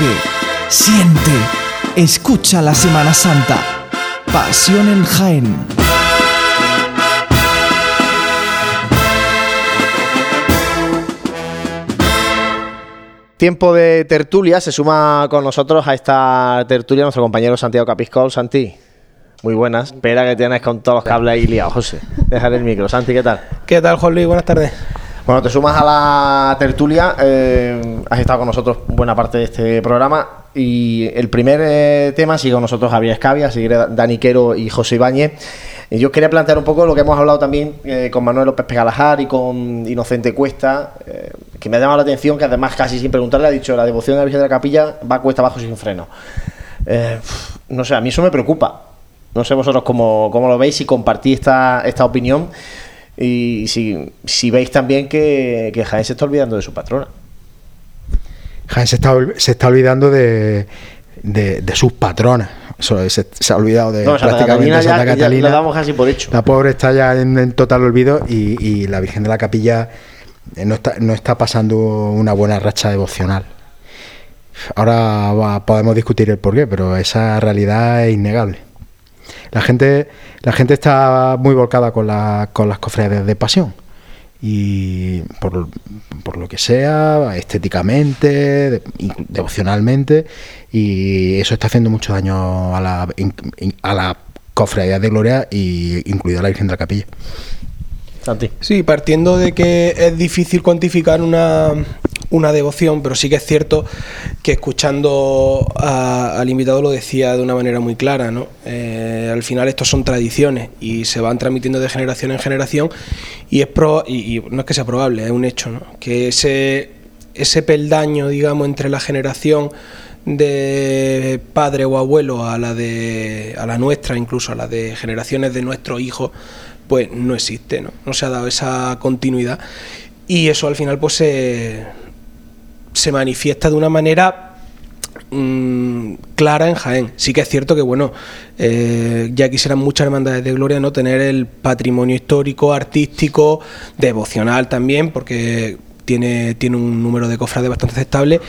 Vive, siente, escucha la Semana Santa. Pasión en Jaén. Tiempo de tertulia, se suma con nosotros a esta tertulia nuestro compañero Santiago Capiscol. Santi, muy buenas. Espera que tienes con todos los cables ahí liados, José. Déjale el micro. Santi, ¿qué tal? ¿Qué tal, Juan Luis? Buenas tardes. Bueno, te sumas a la tertulia. eh, has estado con nosotros buena parte de este programa. Y el primer eh, tema sigue con nosotros Javier Escavia, sigue Dani Quero y José Ibáñez. Y yo quería plantear un poco lo que hemos hablado también eh, con Manuel López Pegalajar y con Inocente Cuesta, eh, que me ha llamado la atención, que además casi sin preguntarle ha dicho la devoción a la Virgen de la Capilla va cuesta abajo sin freno. Eh, no sé, a mí eso me preocupa. No sé vosotros cómo, cómo lo veis, si compartís esta, esta opinión y si, si veis también que, que Jaén se está olvidando de su patrona. Jaén se está, se está olvidando de, de, de sus patronas. Se, se ha olvidado de No, Santa prácticamente Catalina ya- Santa ya Catalina. lo damos casi por hecho. La pobre está ya en, en total olvido y, y la Virgen de la Capilla eh, no está, no está pasando una buena racha devocional. Ahora va- podemos discutir el porqué, pero esa realidad es innegable. La gente, la gente está muy volcada con, la- con las cofradías de pasión. Y por, por lo que sea, estéticamente, devocionalmente, y eso está haciendo mucho daño a la, a cofradía de gloria, y incluida la Virgen de la Capilla. Sí, partiendo de que es difícil cuantificar una, una devoción, pero sí que es cierto que escuchando a- al invitado lo decía de una manera muy clara, ¿no? Eh, al final estos son tradiciones y se van transmitiendo de generación en generación y es pro, y, y no es que sea probable, es un hecho, ¿no? Que ese, ese peldaño, digamos, entre la generación de padre o abuelo a la de a la nuestra, incluso a la de generaciones de nuestros hijos, pues no existe, ¿no? No se ha dado esa continuidad y eso al final pues se, se manifiesta de una manera mm, clara en Jaén. Sí que es cierto que, bueno, eh, ya quisieran muchas hermandades de gloria no tener el patrimonio histórico, artístico, devocional también, porque tiene, tiene un número de cofrades bastante aceptable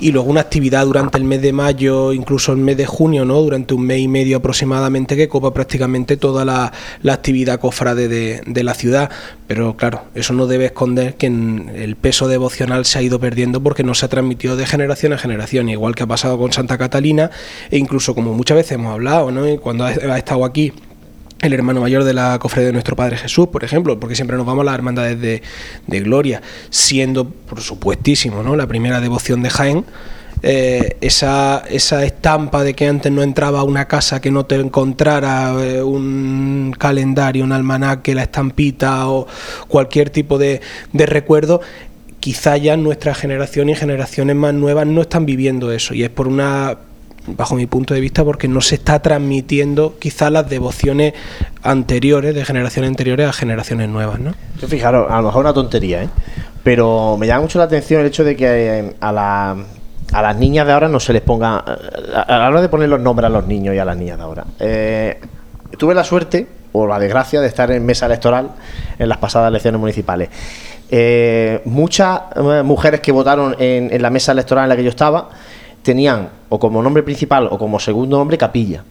y luego una actividad durante el mes de mayo, incluso el mes de junio, ¿no? durante un mes y medio aproximadamente que copa prácticamente toda la, la actividad cofrade de, de la ciudad. Pero claro, eso no debe esconder que el peso devocional se ha ido perdiendo porque no se ha transmitido de generación en generación, igual que ha pasado con Santa Catalina e incluso como muchas veces hemos hablado, ¿no? Cuando ha estado aquí el hermano mayor de la cofradía de nuestro Padre Jesús, por ejemplo, porque siempre nos vamos a las hermandades de, de gloria, siendo, por supuestísimo, ¿no? la primera devoción de Jaén, eh, esa, esa estampa de que antes no entraba a una casa que no te encontrara eh, un calendario, un almanaque, la estampita o cualquier tipo de, de recuerdo, quizá ya nuestra generación y generaciones más nuevas no están viviendo eso y es por una bajo mi punto de vista porque no se está transmitiendo quizá las devociones anteriores de generaciones anteriores a generaciones nuevas, ¿no? Yo fijaros, a lo mejor una tontería, ¿eh? Pero me llama mucho la atención el hecho de que eh, a, la- a las niñas de ahora no se les ponga. A a la hora de poner los nombres a los niños y a las niñas de ahora. eh, tuve la suerte, o la desgracia, de estar en mesa electoral en las pasadas elecciones municipales. Eh, muchas eh, mujeres que votaron en, en la mesa electoral en la que yo estaba tenían o como nombre principal o como segundo nombre capilla.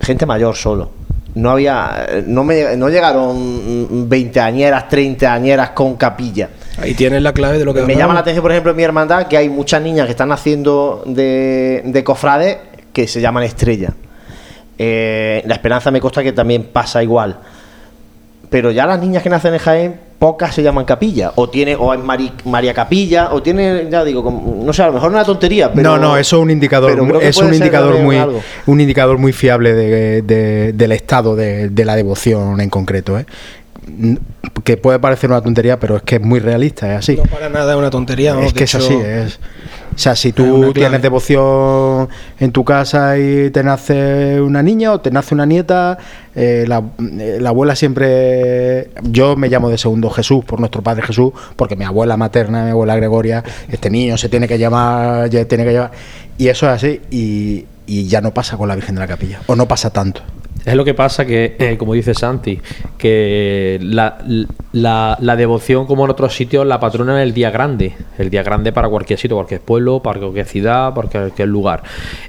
Gente mayor solo. No había, no me, no llegaron 20 añeras, 30 añeras con capilla. Ahí tienes la clave de lo que Me hablamos. llama la atención, por ejemplo, en mi hermandad que hay muchas niñas que están haciendo de, de cofrades que se llaman estrella. Eh, la esperanza me consta que también pasa igual. Pero ya las niñas que nacen en Jaén, pocas se llaman capilla. O tiene, o es Mari- María Capilla, o tiene, ya digo, como- no sé, a lo mejor no una tontería, pero. no, no, eso es un indicador, es un indicador muy, algo. un indicador muy fiable de- de- del estado de, de la devoción en concreto, ¿eh? Que puede parecer una tontería, pero es que es muy realista, es así. No para nada es una tontería. vamos, es de que es así, es. O sea, si tú tienes devoción en tu casa y te nace una niña o te nace una nieta, eh, la, eh, la abuela siempre. Yo me llamo de segundo Jesús por nuestro padre Jesús, porque mi abuela materna, mi abuela Gregoria, este niño se tiene que llamar, ya tiene que llevar. Y eso es así, y, y ya no pasa con la Virgen de la Capilla, o no pasa tanto. Es lo que pasa que, eh, como dice Santi, que la, la- devoción, como en otros sitios, la patrona es el día grande. El día grande para cualquier sitio, cualquier pueblo, para cualquier ciudad, para cualquier lugar.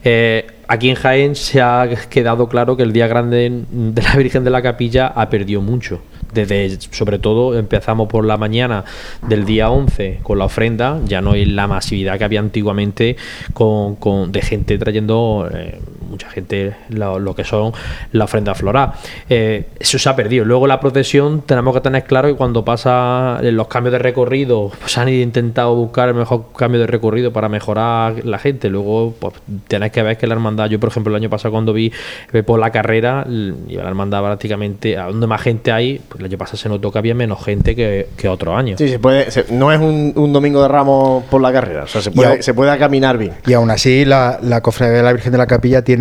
Eh, aquí en Jaén se ha quedado claro que el día grande de la Virgen de la Capilla ha perdido mucho. Desde, sobre todo, empezamos por la mañana del día 11 con la ofrenda, ya no hay la masividad que había antiguamente con, con- de gente trayendo, eh, mucha gente, lo, lo que son la ofrenda floral. Eh, eso se ha perdido. Luego la procesión, tenemos que tener claro que cuando pasa en los cambios de recorrido, pues han intentado buscar el mejor cambio de recorrido para mejorar la gente. Luego, pues tienes que ver que la hermandad, yo por ejemplo el año pasado cuando vi eh, por la carrera, y la hermandad prácticamente, a donde más gente hay, pues el año pasado se notó que había menos gente que, que otros años. Sí, se puede, se- no es un, un domingo de ramos por la carrera, o sea, se puede, se puede caminar bien. Y aún así, la, la cofradía de la Virgen de la Capilla tiene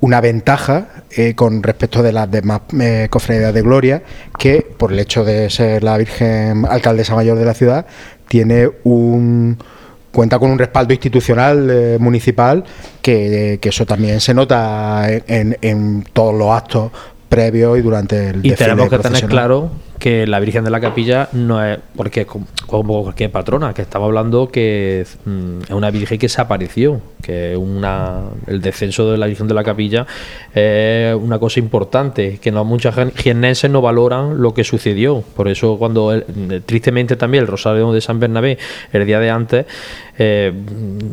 una ventaja eh, con respecto de las demás eh, cofradías de Gloria, que por el hecho de ser la Virgen alcaldesa mayor de la ciudad, tiene un cuenta con un respaldo institucional eh, municipal que, que eso también se nota en, en- en todos los actos previos y durante el Y desfile tenemos que tener claro que la Virgen de la Capilla no es, porque como, cualquier patrona, que estamos hablando que mm, es una Virgen que se apareció, que una, el descenso de la Virgen de la Capilla es una cosa importante, que no muchas jiennenses no valoran lo que sucedió. Por eso cuando, tristemente también, el Rosario de San Bernabé, el día de antes, eh,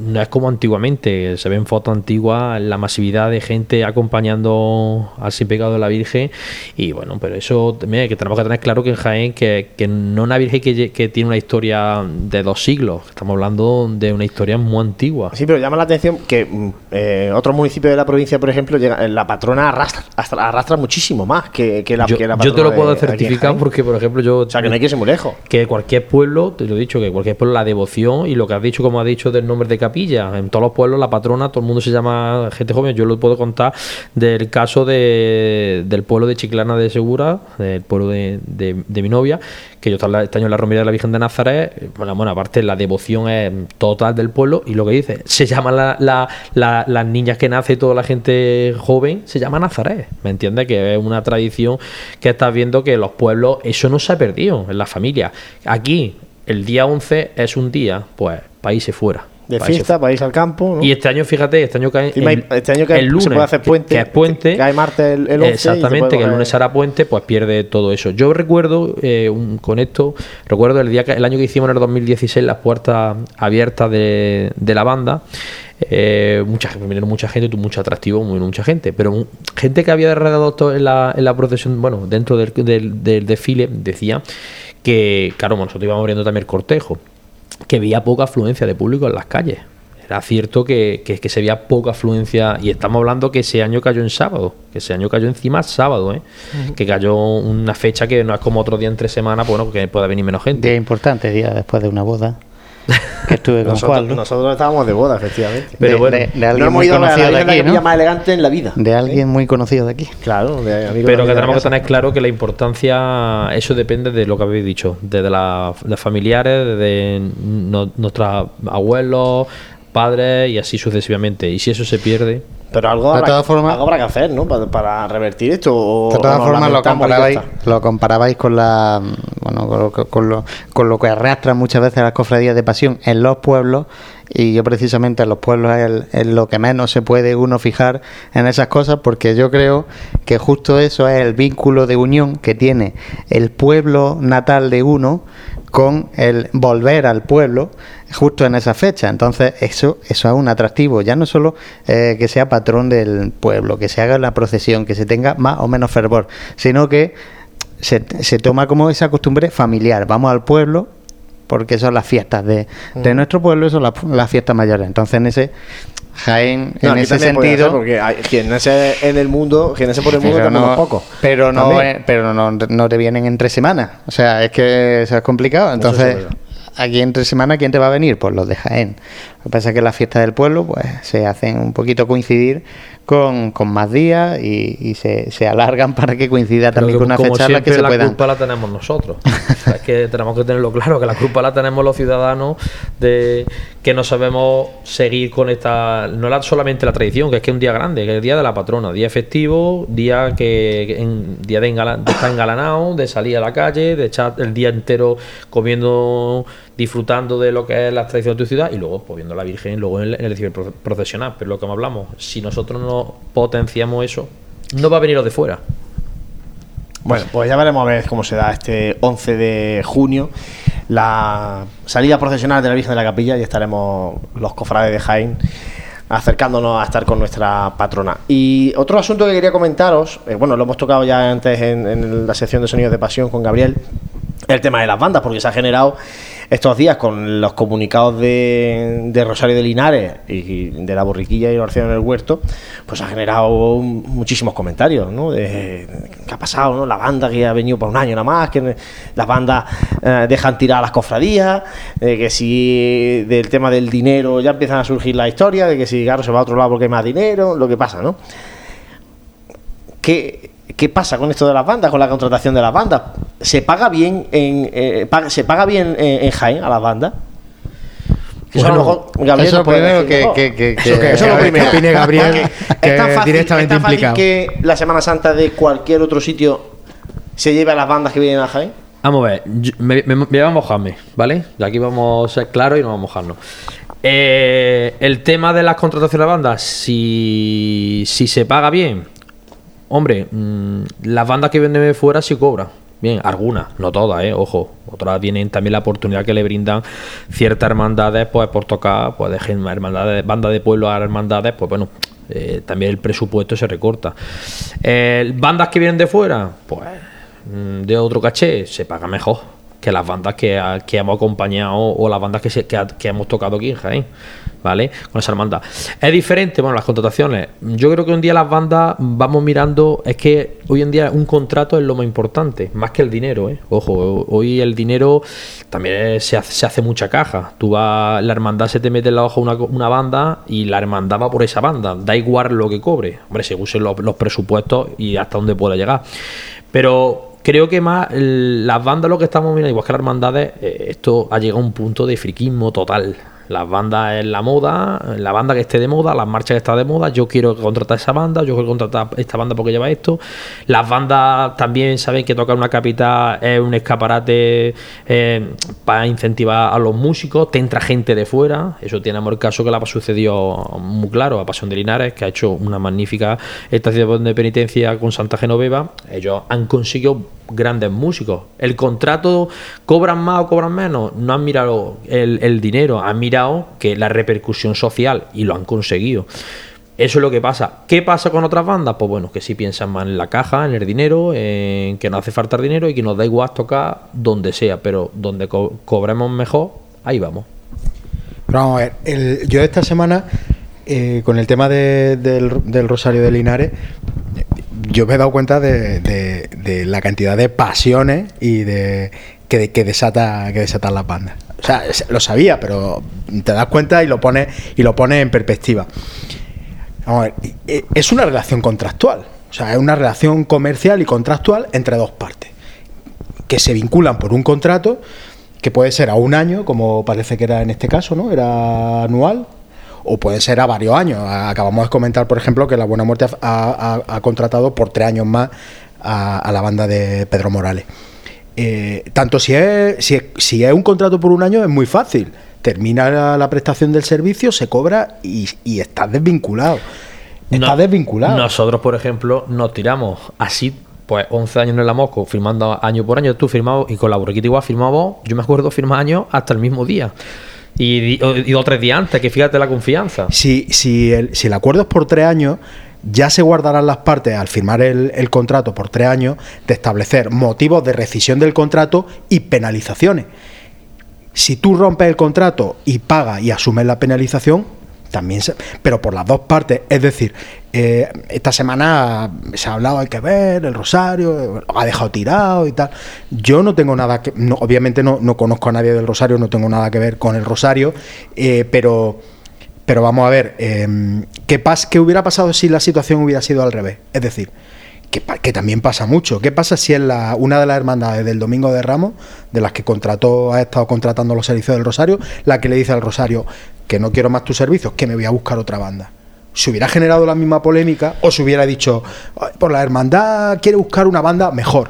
no es como antiguamente, se ven fotos antiguas, la masividad de gente acompañando al sin pecado de la Virgen y bueno, pero eso también que tenemos que tener claro que en Jaén que, que no una Virgen que, que tiene una historia de dos siglos, estamos hablando de una historia muy antigua. Sí, pero llama la atención que mm, eh, otros municipios de la provincia, por ejemplo, llega- la patrona arrastra, hasta- arrastra muchísimo más que, que la, yo, que la yo te patrona lo puedo de- certificar porque, por ejemplo, yo... O sea, que no hay que irse muy lejos. que cualquier pueblo, te lo he dicho, que cualquier pueblo, la devoción y lo que has dicho, como has dicho, del nombre de capilla. En todos los pueblos, la patrona, todo el mundo se llama gente joven. Yo lo puedo contar del caso de, del pueblo de Chiclana de Segura, del pueblo de, de- mi novia, que yo estaba este año en la romería de la Virgen de Nazaret. Bueno, bueno, aparte, la devoción es total del pueblo y lo que dice, se llaman la- la- la- las niñas que nace toda la gente joven, se llama Nazaret. ¿Me entiendes? Que es una tradición que estás viendo que los pueblos, eso no se ha perdido en la familia. Aquí, el día 11 es un día, pues, países fuera. De Países fiesta, irse al campo. ¿no? y este año, fíjate, este año cae el, este año cae- el se lunes, puede hacer que- puente, que, es puente. cae martes el- el 11 y se Exactamente, que el lunes hará puente, pues pierde todo eso. Yo recuerdo, eh, un- con esto, recuerdo el día que, el año que hicimos en el 2016 las puertas abiertas de, de la banda. Eh, mucha gente, vinieron mucha gente, mucho atractivo, muy mucha gente, pero gente que había todo en la, en la procesión, bueno, dentro del, del- del desfile, decía que, claro, bueno, nosotros íbamos abriendo también el cortejo, que veía poca afluencia de público en las calles. Era cierto que, que, que se veía poca afluencia, y estamos hablando que ese año cayó en sábado, que ese año cayó encima sábado, ¿eh? Que cayó una fecha que no es como otro día entre semana, bueno, que puede venir menos gente. Día importante, día después de una boda. (laughs) Que estuve con Nosotros, Juan. ¿no? nosotros estábamos de boda, efectivamente. Pero De- bueno, de- de alguien no hemos muy ido a la conocido de aquí, ¿no? más elegante en la vida. De alguien muy conocido de aquí. Claro, de amigo Pero que tenemos que tener claro que la importancia, eso depende de lo que habéis dicho, desde la- de familiares, de no- nuestros abuelos, padres y así sucesivamente. Y si eso se pierde, Pero algo De habrá, todas formas- algo habrá que hacer, ¿no? Para, para revertir esto. O, De todas formas, lo comparabais, lo comparabais con la bueno con lo, que- con lo, con lo que arrastran muchas veces las cofradías de pasión en los pueblos y yo precisamente en los pueblos es, el- es lo que menos se puede uno fijar en esas cosas porque yo creo que justo eso es el vínculo de unión que tiene el pueblo natal de uno con el volver al pueblo justo en esa fecha. Entonces, eso, eso es un atractivo. Ya no solo eh, que sea patrón del pueblo, que se haga la procesión, que se tenga más o menos fervor, sino que se, se toma como esa costumbre familiar. Vamos al pueblo, porque son las fiestas de, de Mm. nuestro pueblo, son las, las fiestas mayores. Entonces, en ese Jaén, No, en ese sentido. porque hay, quien nace en el mundo, quien nace por el mundo, pero no, poco. pero no, eh, pero no, no te vienen en tres semanas. O sea, es que eso es complicado. Entonces, aquí en tres semanas, ¿quién te va a venir? Pues los de Jaén. Lo que pasa es que las fiestas del pueblo, pues se hacen un poquito coincidir con, con más días y, y se, se alargan (laughs) para que coincida Pero también que, con una fecha en la que se la puedan. culpa la tenemos nosotros. (laughs) O sea, es que tenemos que tenerlo claro, que la culpa la tenemos los ciudadanos de que no sabemos seguir con esta, no la- solamente la tradición, que es que es un día grande, que es el día de la patrona, día festivo, día que que en, día de, engala- de estar engalanado, de salir a la calle, de echar el día entero comiendo, disfrutando de lo que es la tradición de tu ciudad y luego pues, viendo a la Virgen luego en el, en el ciber pro- procesional. Pero lo que hablamos, si nosotros no potenciamos eso, no va a venir lo de fuera. Bueno, pues ya veremos a ver cómo se da este 11 de junio la salida procesional de la Virgen de la Capilla y estaremos los cofrades de Jaén acercándonos a estar con nuestra patrona. Y otro asunto que quería comentaros, eh, bueno, lo hemos tocado ya antes en, en la sección de Sonidos de Pasión con Gabriel, el tema de las bandas, porque se ha generado estos días con los comunicados de, de Rosario de Linares y de la borriquilla y oración en el huerto, pues ha generado muchísimos comentarios, ¿no? De, ¿Qué ha pasado, no? La banda que ha venido por un año nada más, que las bandas eh, dejan tirar a las cofradías, de que si del tema del dinero ya empiezan a surgir la historia, de que si Garro se va a otro lado porque hay más dinero, lo que pasa, ¿no? ¿Qué, qué pasa con esto de las bandas, con la contratación de las bandas? ¿Se paga bien en, eh, paga- ¿se paga bien en, en Jaén a las bandas? Que eso lo mejor Gabriel eso primero que- que- que- Eso que- eso es lo que primero. opine Gabriel, que es tan fácil, directamente es tan fácil implicado. que la Semana Santa de cualquier otro sitio se lleve a las bandas que vienen a Jaén. Vamos a ver, yo- me, me- me voy a mojarme, ¿vale? Y aquí vamos a ser claros y no vamos a mojarnos. Eh, el tema de las contrataciones de bandas, si, si se paga bien, hombre, mm, las bandas que vienen de fuera sí cobran. Bien, algunas, no todas, ¿eh? Ojo. Otras tienen también la oportunidad que le brindan ciertas hermandades, pues por tocar, pues de hermandades, banda de pueblo a hermandades, pues bueno, eh, también el presupuesto se recorta. Eh, bandas que vienen de fuera, pues mm, de otro caché, se paga mejor que las bandas que, que hemos acompañado o las bandas que, se- que, hemos tocado aquí en Jaén, ¿vale? Con esa hermandad. Es diferente, bueno, las contrataciones. Yo creo que un día las bandas vamos mirando, es que hoy en día un contrato es lo más importante, más que el dinero, ¿eh? Ojo, hoy el dinero también se hace, se hace mucha caja. Tú vas, la hermandad se te mete en la hoja una, una banda y la hermandad va por esa banda, da igual lo que cobre. Hombre, según sean los, los presupuestos y hasta dónde pueda llegar. Pero creo que más las bandas lo que estamos mirando, igual que las hermandades, eh, esto ha llegado a un punto de friquismo total. Las bandas es la moda, la banda que esté de moda, las marchas que está de moda, yo quiero contratar esa banda, yo quiero contratar esta banda porque lleva esto. Las bandas también saben que tocar una capital es un escaparate eh, para incentivar a los músicos, te entra gente de fuera, eso tenemos el caso que le ha sucedido muy claro a Pasión de Linares, que ha hecho una magnífica estación de penitencia con Santa Genoveva, ellos han conseguido grandes músicos. El contrato, ¿cobran más o cobran menos? No han mirado el, el dinero, han mirado que la repercusión social y lo han conseguido. Eso es lo que pasa. ¿Qué pasa con otras bandas? Pues bueno, que sí piensan más en la caja, en el dinero, en que no hace falta dinero y que nos da igual tocar donde sea, pero donde co- cobremos mejor, ahí vamos. Pero vamos a ver, yo esta semana, eh, con el tema de- del, Rosario de Linares, yo me he dado cuenta de, de- de la cantidad de pasiones y de que, desata que desatan las bandas. O sea, lo sabía, pero te das cuenta y lo pones y lo pones en perspectiva. Vamos a ver, eh, es una relación contractual, o sea, es una relación comercial y contractual entre dos partes que se vinculan por un contrato que puede ser a un año, como parece que era en este caso, ¿no? Era anual, o puede ser a varios años. Acabamos de comentar, por ejemplo, que La Buena Muerte ha, ha- ha contratado por tres años más a, a la banda de Pedro Morales. Eh, tanto si es, si, es, si es un contrato por un año, es muy fácil. Termina la, la prestación del servicio, se cobra y, y estás desvinculado. Estás No- desvinculado. Nosotros, por ejemplo, nos tiramos así pues 11 años en el Amosco, firmando año por año, tú firmado y con la borriquita igual firmamos, yo me acuerdo firmar años hasta el mismo día. Y, y, dos tres días antes, que fíjate la confianza. Si, si, el, si el acuerdo es por tres años, ya se guardarán las partes al firmar el, el, contrato por tres años de establecer motivos de rescisión del contrato y penalizaciones. Si tú rompes el contrato y pagas y asumes la penalización, también se, pero por las dos partes. Es decir, eh, esta semana se ha hablado, hay que ver, el Rosario, ha dejado tirado y tal. Yo no tengo nada que, no, obviamente no, no, conozco a nadie del Rosario, no tengo nada que ver con el Rosario, eh, pero, pero vamos a ver, eh, ¿qué, pas, ¿qué hubiera pasado si la situación hubiera sido al revés? Es decir, que, que, también pasa mucho. ¿Qué pasa si es la, una de las hermandades del Domingo de Ramos, de las que contrató, ha estado contratando los servicios del Rosario, la que le dice al Rosario que no quiero más tus servicios, que me voy a buscar otra banda? Se hubiera generado la misma polémica o se hubiera dicho, por la hermandad quiere buscar una banda mejor.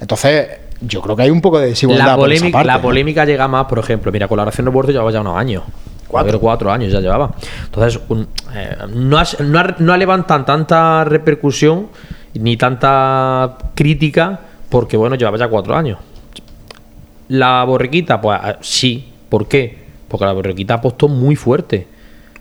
Entonces, yo creo que hay un poco de desigualdad. La polémica, por esa parte, la ¿no? polémica llega más, por ejemplo, mira, con la oración de Puerto llevaba ya unos años. Cuatro. cuatro años ya llevaba. Entonces, un, eh, no, ha, no, ha, no ha levantado tanta repercusión ni tanta crítica porque, bueno, llevaba ya cuatro años. La borriquita, pues sí. ¿Por qué? Porque la borriquita apostó muy fuerte.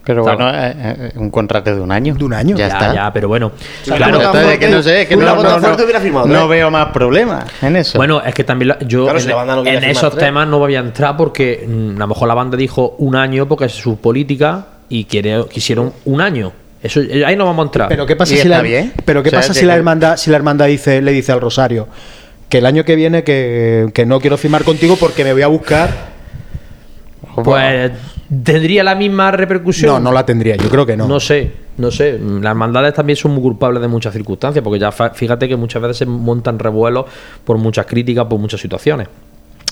Pero bueno, eh, eh, un contrato de un año. De un año. Ya, ya está. Ya, pero bueno. Claro, entonces, que no sé, que no, no, no, no veo más problemas en eso. Bueno, es que también la, yo claro, en, si la banda no en esos tres. temas no voy a entrar porque mm, a lo mejor la banda dijo un año porque es su política y quiere, quisieron un año. Eso, ahí no vamos a entrar. Pero qué pasa si la, bien? Pero qué o sea, pasa si la hermandad, si la hermandad dice, le dice al Rosario que el año que viene que, que no quiero firmar contigo porque me voy a buscar. Pues tendría la misma repercusión. No, no la tendría, yo creo que no. No sé, no sé. Las hermandades también son muy culpables de muchas circunstancias, porque ya fíjate que muchas veces se montan revuelos por muchas críticas, por muchas situaciones.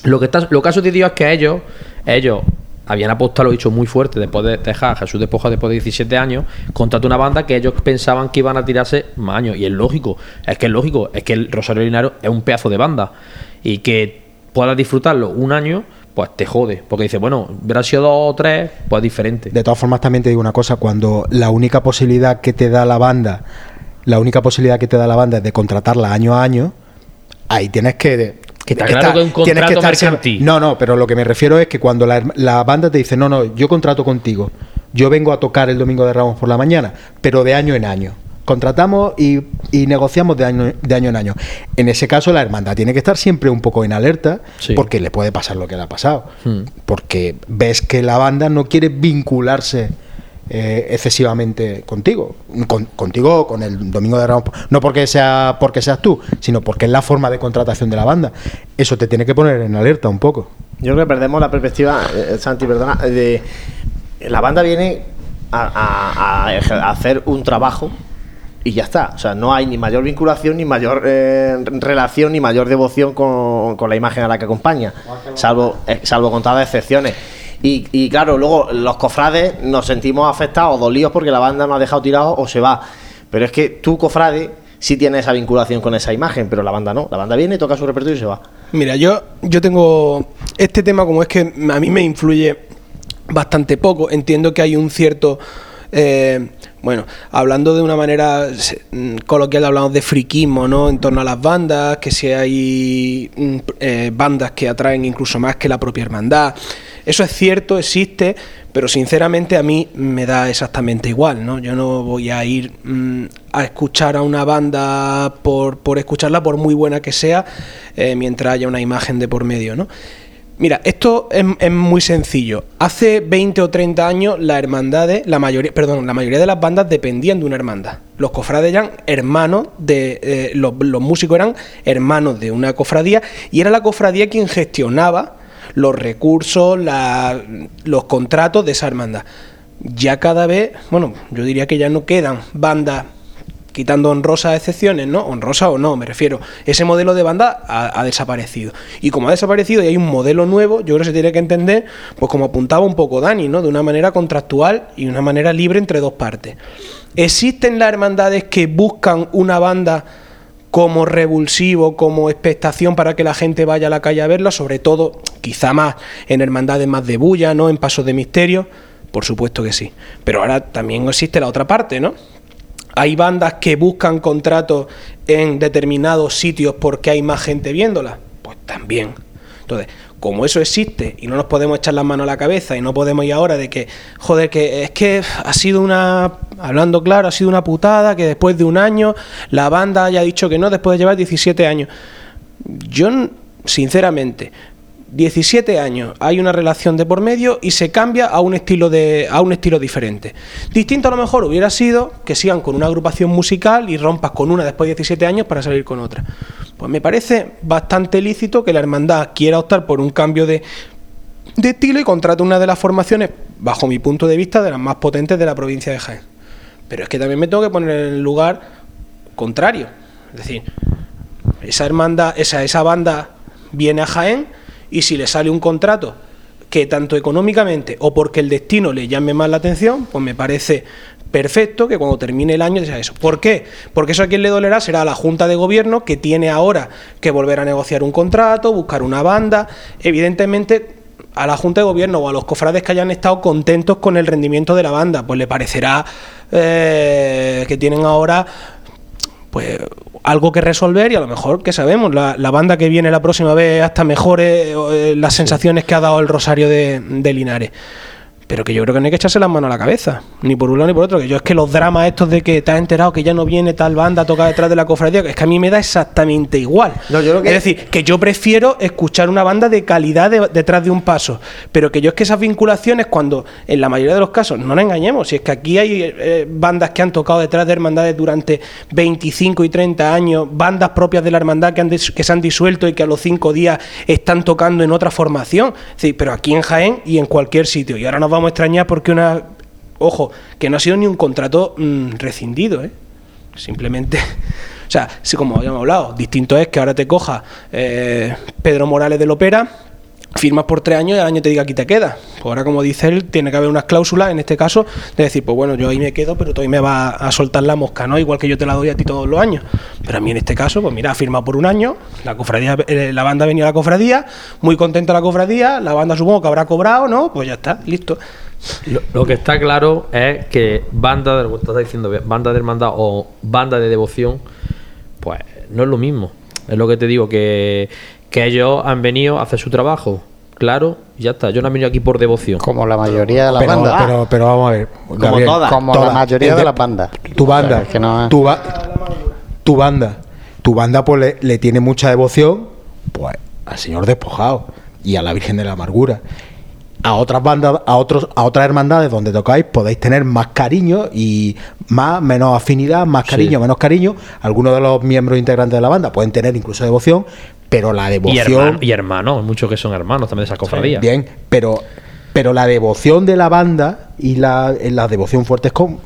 Lo que, está, lo que ha sucedido es que ellos, ellos habían apostado, lo he dicho, muy fuerte después de dejar a Jesús Despoja después de 17 años, contrató una banda que ellos pensaban que iban a tirarse más años. Y es lógico, es que es lógico, es que el Rosario Linario es un pedazo de banda. Y que puedas disfrutarlo un año, pues te jode. Porque dice, bueno, hubiera sido dos o tres, pues diferente. De todas formas, también te digo una cosa, cuando la única posibilidad que te da la banda, la única posibilidad que te da la banda es de contratarla año a año, ahí tienes que que está claro que un contrato que mercantil. No, no, pero lo que me refiero es que cuando la, la, banda te dice, no, no, yo contrato contigo, yo vengo a tocar el domingo de Ramos por la mañana, pero de año en año. Contratamos y, y negociamos de año, de año en año. En ese caso, la hermandad tiene que estar siempre un poco en alerta, sí. porque le puede pasar lo que le ha pasado. Hmm. Porque ves que la banda no quiere vincularse eh, excesivamente contigo, con, contigo con el Domingo de Ramos, no porque sea porque seas tú, sino porque es la forma de contratación de la banda. Eso te tiene que poner en alerta un poco. Yo creo que perdemos la perspectiva, eh, Santi, perdona, de la banda viene a, a, a, hacer un trabajo y ya está. O sea, no hay ni mayor vinculación, ni mayor eh, relación, ni mayor devoción con, con, la imagen a la que acompaña, salvo, eh, salvo contadas excepciones. Y, y, claro, luego los cofrades nos sentimos afectados, dolidos porque la banda nos ha dejado tirados o se va. Pero es que tú, cofrade, sí tienes esa vinculación con esa imagen, pero la banda no. La banda viene, toca su repertorio y se va. Mira, yo, yo tengo este tema como es que a mí me influye bastante poco. Entiendo que hay un cierto... Eh, bueno, hablando de una manera coloquial, hablamos de friquismo, ¿no? En torno a las bandas, que si hay eh, bandas que atraen incluso más que la propia hermandad. Eso es cierto, existe, pero sinceramente a mí me da exactamente igual, ¿no? Yo no voy a ir mmm, a escuchar a una banda por, por, escucharla, por muy buena que sea, eh, mientras haya una imagen de por medio, ¿no? Mira, esto es, muy sencillo. Hace 20 o 30 años la mayoría, perdón, la mayoría de las bandas dependían de una hermandad. Los cofrades eran hermanos de. Eh, los, músicos eran hermanos de una cofradía y era la cofradía quien gestionaba los recursos, los contratos de esa hermandad. Ya cada vez, bueno, yo diría que ya no quedan bandas, quitando honrosas excepciones, ¿no? Honrosa o no, me refiero. Ese modelo de banda ha, desaparecido. Y como ha desaparecido y hay un modelo nuevo, yo creo que se tiene que entender, pues como apuntaba un poco Dani, ¿no? De una manera contractual y una manera libre entre dos partes. ¿Existen las hermandades que buscan una banda como revulsivo, como expectación para que la gente vaya a la calle a verlo, sobre todo, quizá más en hermandades más de bulla, ¿no? En pasos de misterio, por supuesto que sí. Pero ahora también existe la otra parte, ¿no? Hay bandas que buscan contratos en determinados sitios porque hay más gente viéndola. Pues también. Entonces, como eso existe y no nos podemos echar las manos a la cabeza y no podemos ir ahora de que, joder, que es que ha sido una, hablando claro, ha sido una putada que después de un año la banda haya dicho que no, después de llevar 17 años. Yo, sinceramente, 17 años, hay una relación de por medio y se cambia a un estilo de a un estilo diferente. Distinto a lo mejor hubiera sido que sigan con una agrupación musical y rompas con una después de 17 años para salir con otra. Pues me parece bastante lícito que la hermandad quiera optar por un cambio de, de estilo y contrate una de las formaciones, bajo mi punto de vista, de las más potentes de la provincia de Jaén. Pero es que también me tengo que poner en el lugar contrario. Es decir, esa hermandad, esa, esa banda viene a Jaén y si le sale un contrato que tanto económicamente o porque el destino le llame más la atención, pues me parece perfecto que cuando termine el año sea eso. ¿Por qué? Porque eso a quien le dolerá será a la Junta de Gobierno que tiene ahora que volver a negociar un contrato, buscar una banda. Evidentemente, a la Junta de Gobierno o a los cofrades que hayan estado contentos con el rendimiento de la banda, pues le parecerá eh, que tienen ahora pues algo que resolver y a lo mejor, que sabemos, la, la banda que viene la próxima vez hasta mejore eh, las sensaciones que ha dado el Rosario de, de Linares. Pero que yo creo que no hay que echarse las manos a la cabeza, ni por un lado ni por otro. Que yo es que los dramas estos de que te has enterado que ya no viene tal banda a tocar detrás de la cofradía, es que a mí me da exactamente igual. Es decir, que yo prefiero escuchar una banda de calidad de- detrás de un paso. Pero que yo es que esas vinculaciones, cuando en la mayoría de los casos, no nos engañemos, si es que aquí hay eh, bandas que han tocado detrás de hermandades durante 25 y 30 años, bandas propias de la hermandad que, han que se han disuelto y que a los cinco días están tocando en otra formación. Es decir, pero aquí en Jaén y en cualquier sitio. Y ahora nos vamos a extrañar porque una. Ojo, que no ha sido ni un contrato mm, rescindido, ¿eh? Simplemente. (laughs) O sea, sí, como habíamos hablado, distinto es que ahora te coja eh, Pedro Morales del Opera, firmas por tres años y al año te diga aquí te quedas. Pues ahora, como dice él, tiene que haber unas cláusulas, en este caso, de decir, pues bueno, yo ahí me quedo, pero todavía me va a soltar la mosca, ¿no? Igual que yo te la doy a ti todos los años. Pero a mí en este caso, pues mira, firma por un año, la cofradía, eh, la banda venía a la cofradía, muy contenta la cofradía, la banda supongo que habrá cobrado, ¿no? Pues ya está, listo. Lo, que está claro es que banda de, estás diciendo, banda de hermandad o banda de devoción, pues no es lo mismo. Es lo que te digo, que, que ellos han venido a hacer su trabajo. Claro, ya está. Yo no he venido aquí por devoción. Como la mayoría de las pero, bandas. Pero, pero vamos a ver. Gabriel, Como la mayoría Es de las bandas. Tu O sea, banda, es que no es- tu, ba- tu banda, tu banda pues le, le tiene mucha devoción pues al Señor despojado y a la Virgen de la Amargura. A otras bandas, a otros, a otras hermandades donde tocáis podéis tener más cariño y más, menos afinidad, más cariño, Sí. menos cariño. Algunos de los miembros integrantes de la banda pueden tener incluso devoción, pero la Y, devoción hermano- y hermanos, muchos que son hermanos también de esas cofradías. Bien, pero, pero la devoción de la banda y la, la devoción fuerte es con,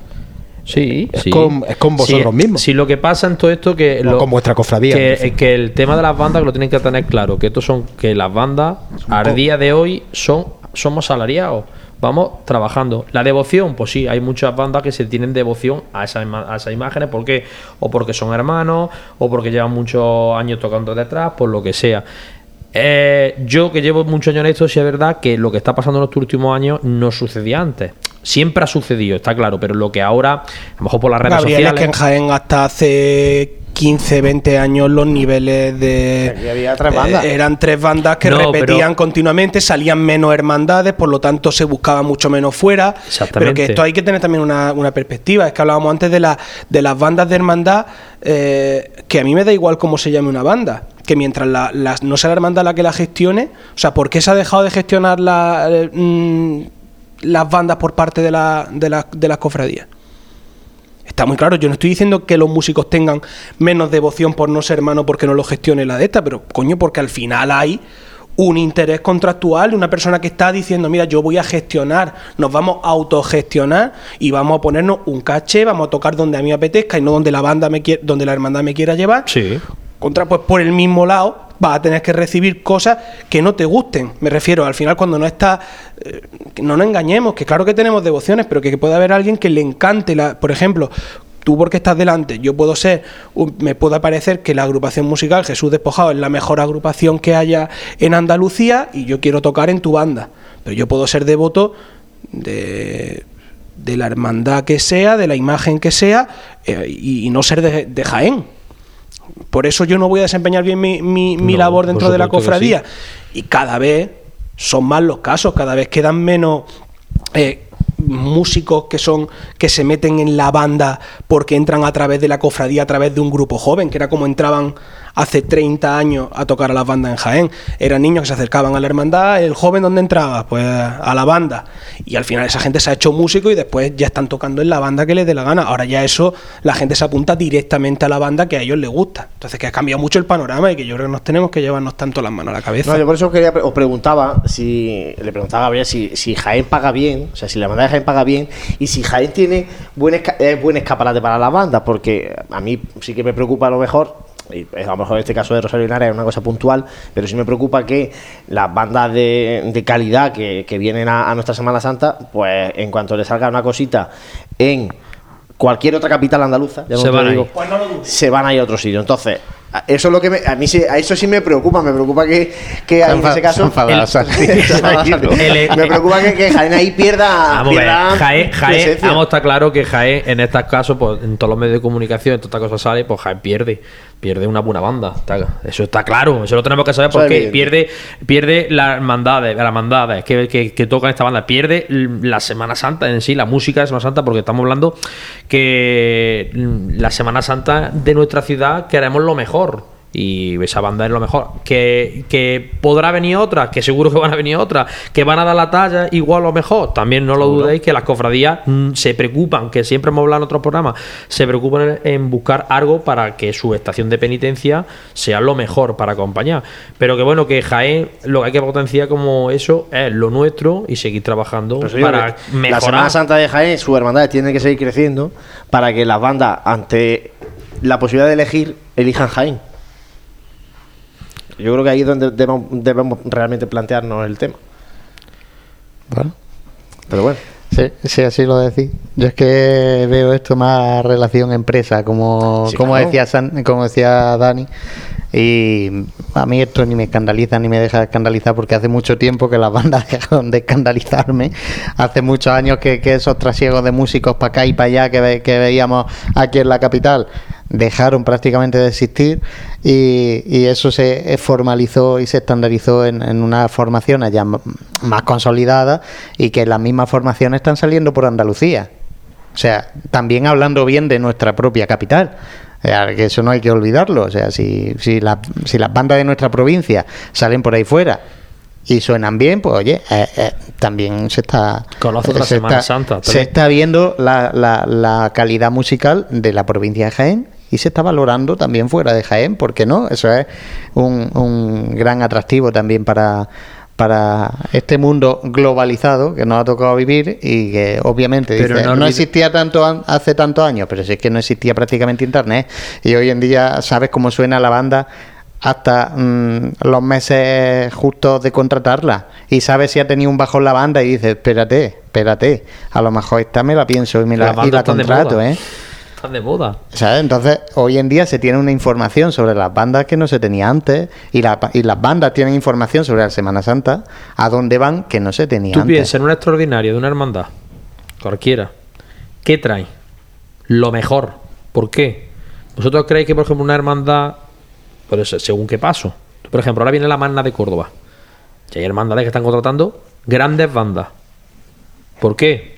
Sí, es sí. con, es con vosotros Sí, mismos. Sí, lo que pasa en todo esto que con vuestra cofradía, que el tema de las bandas que lo tienen que tener claro, que estos son que las bandas al día de hoy son somos salariados. Vamos trabajando. La devoción, pues sí, hay muchas bandas que se tienen devoción a esas, ima- a esas imágenes. ¿Por qué? O porque son hermanos, o porque llevan muchos años tocando detrás, por lo que sea. Eh, yo que llevo muchos años en esto, sí es verdad que lo que está pasando en estos últimos años no sucedía antes. Siempre ha sucedido, está claro, pero lo que ahora, a lo mejor por las redes Gabriel, es sociales. que en Jaén hasta hace 15, 20 años los niveles de... Aquí había tres bandas. Eh, eran tres bandas que No, repetían pero- continuamente, salían menos hermandades, por lo tanto se buscaba mucho menos fuera. Pero Exactamente. que esto hay que tener también una, una perspectiva. Es que hablábamos antes de, la, de las bandas de hermandad, eh, que a mí me da igual cómo se llame una banda. Que mientras la, la- no sea la hermandad la que la gestione, o sea, ¿por qué se ha dejado de gestionar la, eh, mm, las bandas por parte de, la, de, la- de las cofradías? Está muy claro, yo no estoy diciendo que los músicos tengan menos devoción por no ser hermano porque no lo gestione la de esta, pero coño, porque al final hay un interés contractual, una persona que está diciendo, mira, yo voy a gestionar, nos vamos a autogestionar y vamos a ponernos un caché, vamos a tocar donde a mí me apetezca y no donde la banda me quiere, donde la hermandad me quiera llevar. Sí. Contra, pues por el mismo lado vas a tener que recibir cosas que no te gusten. Me refiero, al final cuando no está, eh, no nos engañemos, que claro que tenemos devociones, pero que, puede haber alguien que le encante, la, por ejemplo, tú porque estás delante, yo puedo ser, me puede parecer que la agrupación musical Jesús Despojado es la mejor agrupación que haya en Andalucía y yo quiero tocar en tu banda, pero yo puedo ser devoto de de la hermandad que sea, de la imagen que sea, eh, y, y no ser de, de Jaén. Por eso yo no voy a desempeñar bien mi, mi- mi No, labor dentro de la cofradía. Y cada vez son más los casos, cada vez quedan menos eh, músicos que son que se meten en la banda porque entran a través de la cofradía, a través de un grupo joven, que era como entraban hace 30 años a tocar a las bandas en Jaén. Eran niños que se acercaban a la hermandad, el joven ¿dónde entraba? Pues a la banda. Y al final esa gente se ha hecho músico y después ya están tocando en la banda que les dé la gana. Ahora ya eso, la gente se apunta directamente a la banda que a ellos les gusta. Entonces que ha cambiado mucho el panorama y que yo creo que nos tenemos que llevarnos tanto las manos a la cabeza. Por eso quería, os preguntaba si le preguntaba a Gabriel si, si Jaén paga bien, o sea, si la banda de Jaén paga bien y si Jaén tiene buen, esca- buen escaparate para las bandas, porque a mí sí que me preocupa a lo mejor. Y a lo mejor en este caso de Rosario Linares es una cosa puntual, pero sí me preocupa que las bandas de, de calidad que, que vienen a, a nuestra Semana Santa, pues en cuanto le salga una cosita en cualquier otra capital andaluza, ya Se van a digo, ir. se van a ir a otro sitio. Entonces, eso es lo que me, a mí sí- a eso sí me preocupa, me preocupa que, que en ese caso enfadado el- Santi. me preocupa que, que Jaén ahí pierda, Vamos a ver, pierda Jaén, Jaén, presencia. vamos a estar claro que Jaén, en estos casos, pues en todos los medios de comunicación, en todas estas cosas sale, pues Jaén pierde. Pierde una buena banda. está- eso está claro, eso lo tenemos que saber es porque pierde, pierde las hermandades, las hermandades que, que, que tocan esta banda, pierde la Semana Santa en sí, la música de Semana Santa, porque estamos hablando que mm, la Semana Santa de nuestra ciudad queremos lo mejor. Y esa banda es lo mejor. Que, que podrá venir otra, que seguro que van a venir otras, que van a dar la talla igual o mejor. También no lo dudéis que las cofradías mm, se preocupan, que siempre hemos hablado en otros programas, se preocupan en, buscar algo para que su estación de penitencia sea lo mejor para acompañar. Pero que bueno, que Jaén lo que hay que potenciar como eso es lo nuestro y seguir trabajando digo para mejorar. La Semana Santa de Jaén, sus hermandades tienen que seguir creciendo para que las bandas, ante la posibilidad de elegir, elijan Jaén. Yo creo que ahí es donde debemos, debemos realmente plantearnos el tema. Bueno. Pero bueno. Sí, sí, así lo decís. Yo es que veo esto más relación empresa, como, Sí, como claro. decía San- como decía Dani. Y a mí esto ni me escandaliza ni me deja de escandalizar porque hace mucho tiempo que las (laughs) bandas dejaron de escandalizarme. Hace muchos años que, esos trasiegos de músicos para acá y para allá que, ve- que veíamos aquí en la capital dejaron prácticamente de existir y, y eso se formalizó y se estandarizó en, en unas formaciones ya m- más consolidadas y que las mismas formaciones están saliendo por Andalucía. O sea, también hablando bien de nuestra propia capital. Sea, que eso no hay que olvidarlo. O sea, si, si, la- si las bandas de nuestra provincia salen por ahí fuera y suenan bien, pues oye, eh, eh, también se está... Conoce otra se Semana está- Santa, Se está viendo la, la- la calidad musical de la provincia de Jaén y se está valorando también fuera de Jaén, ¿por qué no? Eso es un, un gran atractivo también para para este mundo globalizado que nos ha tocado vivir y que obviamente Pero dice, no existía tanto an- hace tantos años, pero si es que no existía prácticamente internet y hoy en día sabes cómo suena la banda hasta mm, los meses justos de contratarla y sabes si ha tenido un bajón la banda y dices, espérate, espérate, a lo mejor esta me la pienso y me la, y la contrato. ¿eh? Están de moda. ¿Sabes? Entonces, hoy en día se tiene una información sobre las bandas que no se tenía antes y, la- y las bandas tienen información sobre la Semana Santa, a dónde van que no se tenía Tú antes. piensas en una extraordinaria de una hermandad, cualquiera, ¿qué trae? Lo mejor. ¿Por qué? ¿Vosotros creéis que, por ejemplo, una hermandad, pues según qué paso? Tú, por ejemplo, ahora viene la Magna de Córdoba. Y hay hermandades que están contratando grandes bandas. ¿Por qué?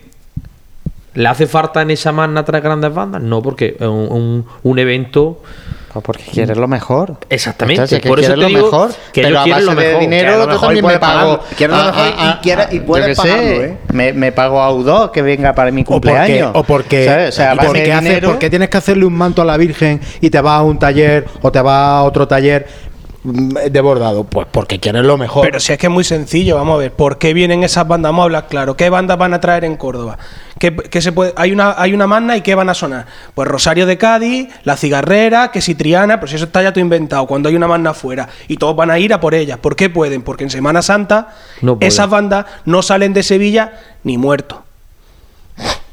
¿Le hace falta en esa Magna traer grandes bandas? No, porque es un, un- un evento... Pues porque quieres lo mejor. Exactamente. Entonces, que por eso te lo digo mejor, que pero a base lo de dinero lo tú mejor también y me pago. pagarlo. Quieres lo mejor y quieres- y yo puedes sé, pagarlo, ¿eh? me, me pago a U2 que venga para mi O cumpleaños. o porque, ¿sabes? O sea, y porque hace- porque tienes que hacerle un manto a la Virgen y te vas a un taller o te vas a otro taller de bordado. Pues porque quieres lo mejor. Pero si es que es muy sencillo, vamos a ver, ¿por qué vienen esas bandas? Vamos a hablar claro, ¿qué bandas van a traer en Córdoba? ¿Qué, qué se puede, hay una hay una magna y qué van a sonar? Pues Rosario de Cádiz, La Cigarrera, que si Triana, pues eso está ya todo inventado, cuando hay una magna afuera y todos van a ir a por ellas. ¿Por qué pueden? Porque en Semana Santa No esas bandas no salen de Sevilla ni muertos.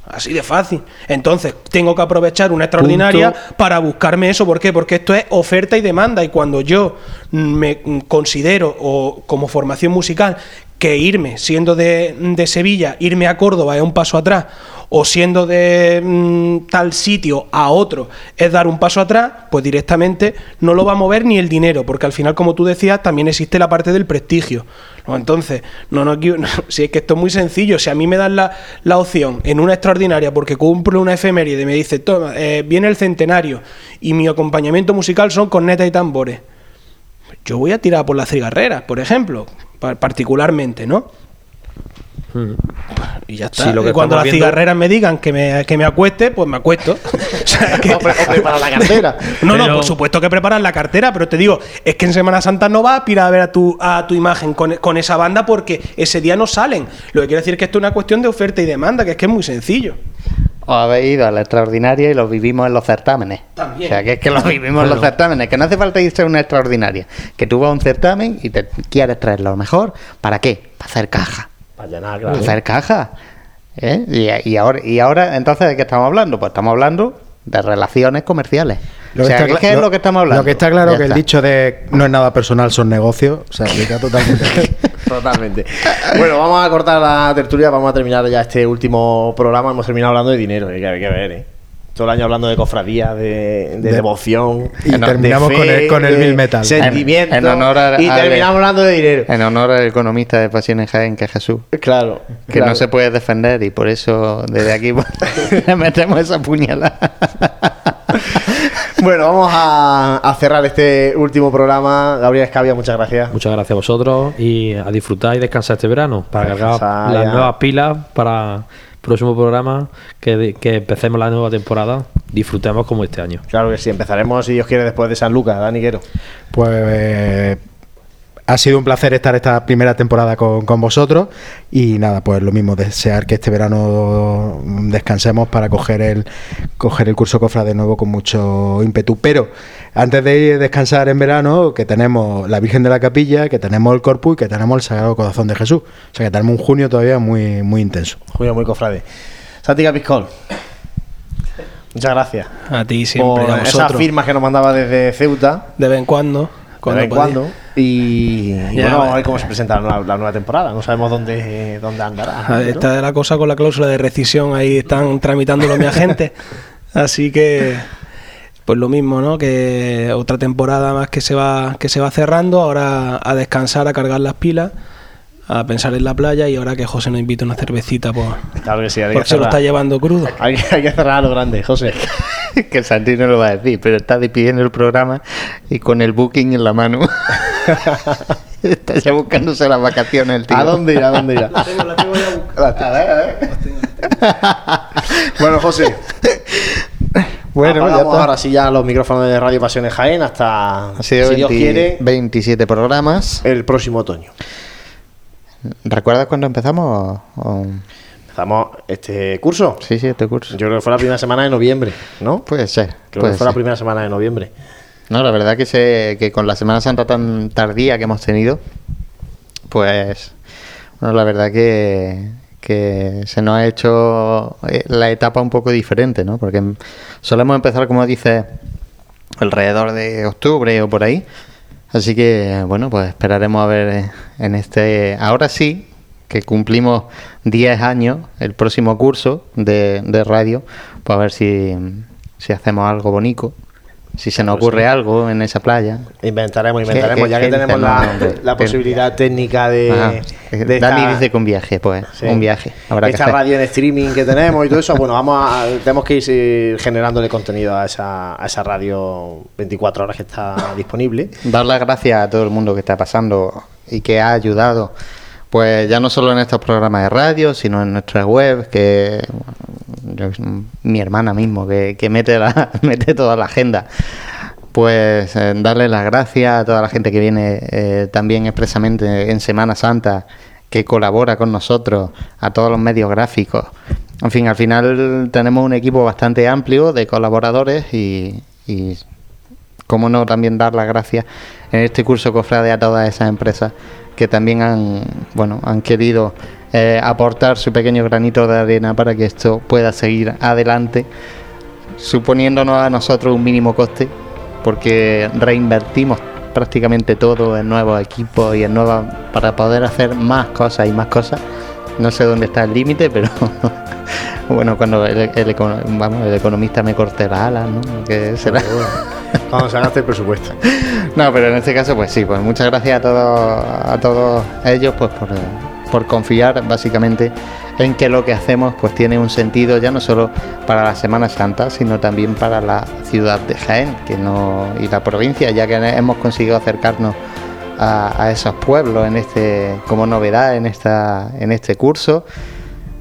Así de fácil. Entonces, tengo que aprovechar una extraordinaria para buscarme eso. ¿Por qué? Porque esto es oferta y demanda. Y cuando yo me considero, o como formación musical, que irme, siendo de, de Sevilla, irme a Córdoba es un paso atrás, o siendo de mm, tal sitio a otro es dar un paso atrás, pues directamente no lo va a mover ni el dinero, porque al final, como tú decías, también existe la parte del prestigio. Entonces, no, no, (laughs) no, si es que esto es muy sencillo, si a mí me dan la, la opción en una extraordinaria porque cumplo una efeméride y me dice, toma, eh, viene el centenario y mi acompañamiento musical son cornetas y tambores. Yo voy a tirar por las cigarreras, por ejemplo, pa- particularmente, ¿no? Y ya está. Sí, lo que Y cuando las viendo- cigarreras me digan que me, que me acueste, pues me acuesto. (laughs) O sea, que- O pre- o preparar la cartera. No, no, por supuesto que preparas la cartera, pero te digo, es que en Semana Santa no vas a aspirar a ver a tu, a tu imagen con, con esa banda porque ese día no salen. Lo que quiere decir que esto es una cuestión de oferta y demanda, que es que es muy sencillo. Os habéis ido a la extraordinaria y lo vivimos en los certámenes. También. O sea, que es que lo vivimos en los certámenes, que no hace falta irse a una extraordinaria. Que tú vas a un certamen y te quieres traer lo mejor. ¿Para qué? Para hacer caja. Para llenar, Para claro. hacer caja. ¿Eh? Y, y ahora, y ahora, entonces, ¿de qué estamos hablando? Pues estamos hablando de relaciones comerciales. Lo o que sea, está ¿qué, es lo- lo que estamos hablando? Lo que está claro Ya que el dicho de no es nada personal, son negocios, se aplica totalmente. (laughs) Totalmente. Bueno, vamos a cortar la tertulia, vamos a terminar ya este último programa. Hemos terminado hablando de dinero, hay que, hay que ver, ¿eh? Todo el año hablando de cofradía, de, de De- devoción. y de terminamos con el- con el Bill Metal. Sentimiento. En, en honor a- y al- terminamos hablando de dinero. En honor al economista de Pasiones Jaén, que es Jesús. Claro. Que claro. no se puede defender y por eso desde aquí pues, (laughs) le metemos esa puñalada. (laughs) Bueno, vamos a, a cerrar este último programa. Gabriel Escavia, muchas gracias. Muchas gracias a vosotros y a disfrutar y descansar este verano para cargar las nuevas pilas para próximo programa que, que empecemos la nueva temporada. Disfrutemos como este año. Claro que sí, empezaremos, si Dios quiere, después de San Lucas, Dani Quero. Pues eh, ha sido un placer estar esta primera temporada con, con vosotros y nada, pues lo mismo, desear que este verano descansemos para coger el, coger el curso Cofra de nuevo con mucho ímpetu. Pero antes de ir a descansar en verano, que tenemos la Virgen de la Capilla, que tenemos el Corpus y que tenemos el Sagrado Corazón de Jesús. O sea que tenemos un junio todavía muy, muy intenso. Julio, muy cofrade. Santi Capiscol. Muchas gracias. A ti siempre, Por a esas firmas que nos mandaba desde Ceuta. De vez en cuando. De cuando vez en cuando. Y, y Ya, bueno, vamos a ver cómo se presenta la nueva, la nueva temporada. No sabemos dónde, dónde andará. A ver, Está la cosa con la cláusula de rescisión, ahí están tramitándolo mi agente. (laughs) Así que, pues lo mismo, ¿no? Que otra temporada más que se va, que se va cerrando, ahora a descansar, a cargar las pilas, a pensar en la playa y ahora que José nos invita a una cervecita, pues, Claro que sí, hay que porque se lo está llevando crudo. Hay, que- hay que cerrar a lo grande, José. (laughs) que Santi no lo va a decir, pero está despidiendo el programa y con el booking en la mano. (laughs) está ya buscándose las vacaciones el tío. ¿A dónde irá? ¿A dónde irá? A ver, a ver. bueno, José. Bueno, ya está. ahora sí ya los micrófonos de Radio Pasiones Jaén hasta, si Dios 20 quiere, 27 programas. el próximo otoño. ¿Recuerdas cuándo empezamos? O- Empezamos este curso. Sí, sí, este curso. Yo creo que fue la primera semana de noviembre, ¿no? Puede ser. Creo puede que fue la primera semana de noviembre. No, la verdad que, se, que con la Semana Santa tan tardía que hemos tenido, pues, bueno, la verdad que, que se nos ha hecho eh, la etapa un poco diferente, ¿no? Porque em- solemos empezar, como dices, alrededor de octubre o por ahí. Así que, bueno, pues esperaremos a ver eh, en este... Ahora sí, que cumplimos 10 años, el próximo curso de, de radio, pues a ver si, si hacemos algo bonito, si se nos ocurre algo en esa playa. Inventaremos, ¿Qué- inventaremos, qué ya que tenemos la, la posibilidad técnica de, de Dani esta- dice que un viaje, pues, Sí. un viaje. Habrá que esta hacer. radio en streaming que tenemos y todo eso, bueno, vamos a, tenemos que ir generándole contenido a esa, a esa radio 24 horas que está disponible. Dar las gracias a todo el mundo que está pasando y que ha ayudado, pues ya no solo en estos programas de radio, sino en nuestra web, que mi hermana mismo, que, que mete, la, (laughs) mete toda la agenda. Pues eh, darle las gracias a toda la gente que viene eh, también expresamente en Semana Santa, que colabora con nosotros, a todos los medios gráficos. En fin, al final tenemos un equipo bastante amplio de colaboradores y, y cómo no también dar las gracias en este curso cofrade a todas esas empresas que también han bueno han querido eh, aportar su pequeño granito de arena para que esto pueda seguir adelante suponiéndonos a nosotros un mínimo coste porque reinvertimos prácticamente todo en nuevos equipos y en nuevas para poder hacer más cosas y más cosas. No sé dónde está el límite, pero (laughs) bueno, cuando el, el, vamos, el economista me corte las alas, ¿no? Que será. Cuando se gaste el presupuesto. (laughs) No, pero en este caso, pues sí, pues muchas gracias a todos, a todos ellos, pues por, por confiar básicamente en que lo que hacemos pues tiene un sentido ya no solo para la Semana Santa, sino también para la ciudad de Jaén que no, y la provincia, ya que hemos conseguido acercarnos a, esos pueblos en este, como novedad en, esta, en este curso.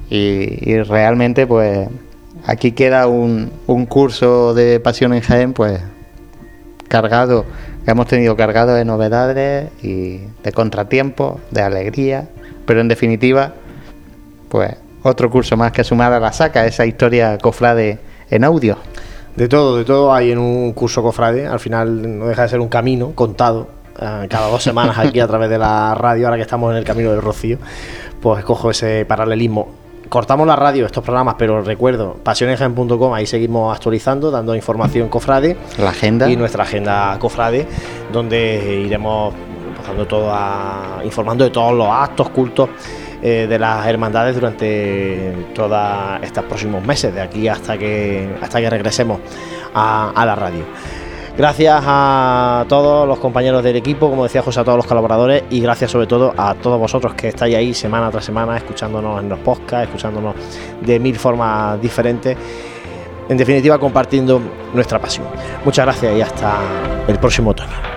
Y, realmente pues aquí queda un, un curso de pasión en Jaén pues cargado, hemos tenido cargado de novedades y de contratiempos, de alegría, pero en definitiva pues otro curso más que sumar a la saca, esa historia cofrade en audio. De todo, de todo hay en un curso cofrade, al final no deja de ser un camino contado eh, cada dos semanas aquí a través de la radio, ahora que estamos en el camino del Rocío, pues cojo ese paralelismo. Cortamos la radio, estos programas, pero recuerdo, pasionesgen.com, ahí seguimos actualizando, dando información cofrade. La agenda. Y nuestra agenda cofrade, donde iremos pasando todo informando de todos los actos, cultos eh, de las hermandades durante todos estos próximos meses, de aquí hasta que, hasta que regresemos a, la radio. Gracias a todos los compañeros del equipo, como decía José, a todos los colaboradores y gracias sobre todo a todos vosotros que estáis ahí semana tras semana escuchándonos en los podcasts, escuchándonos de mil formas diferentes. En definitiva, compartiendo nuestra pasión. Muchas gracias y hasta el próximo otoño.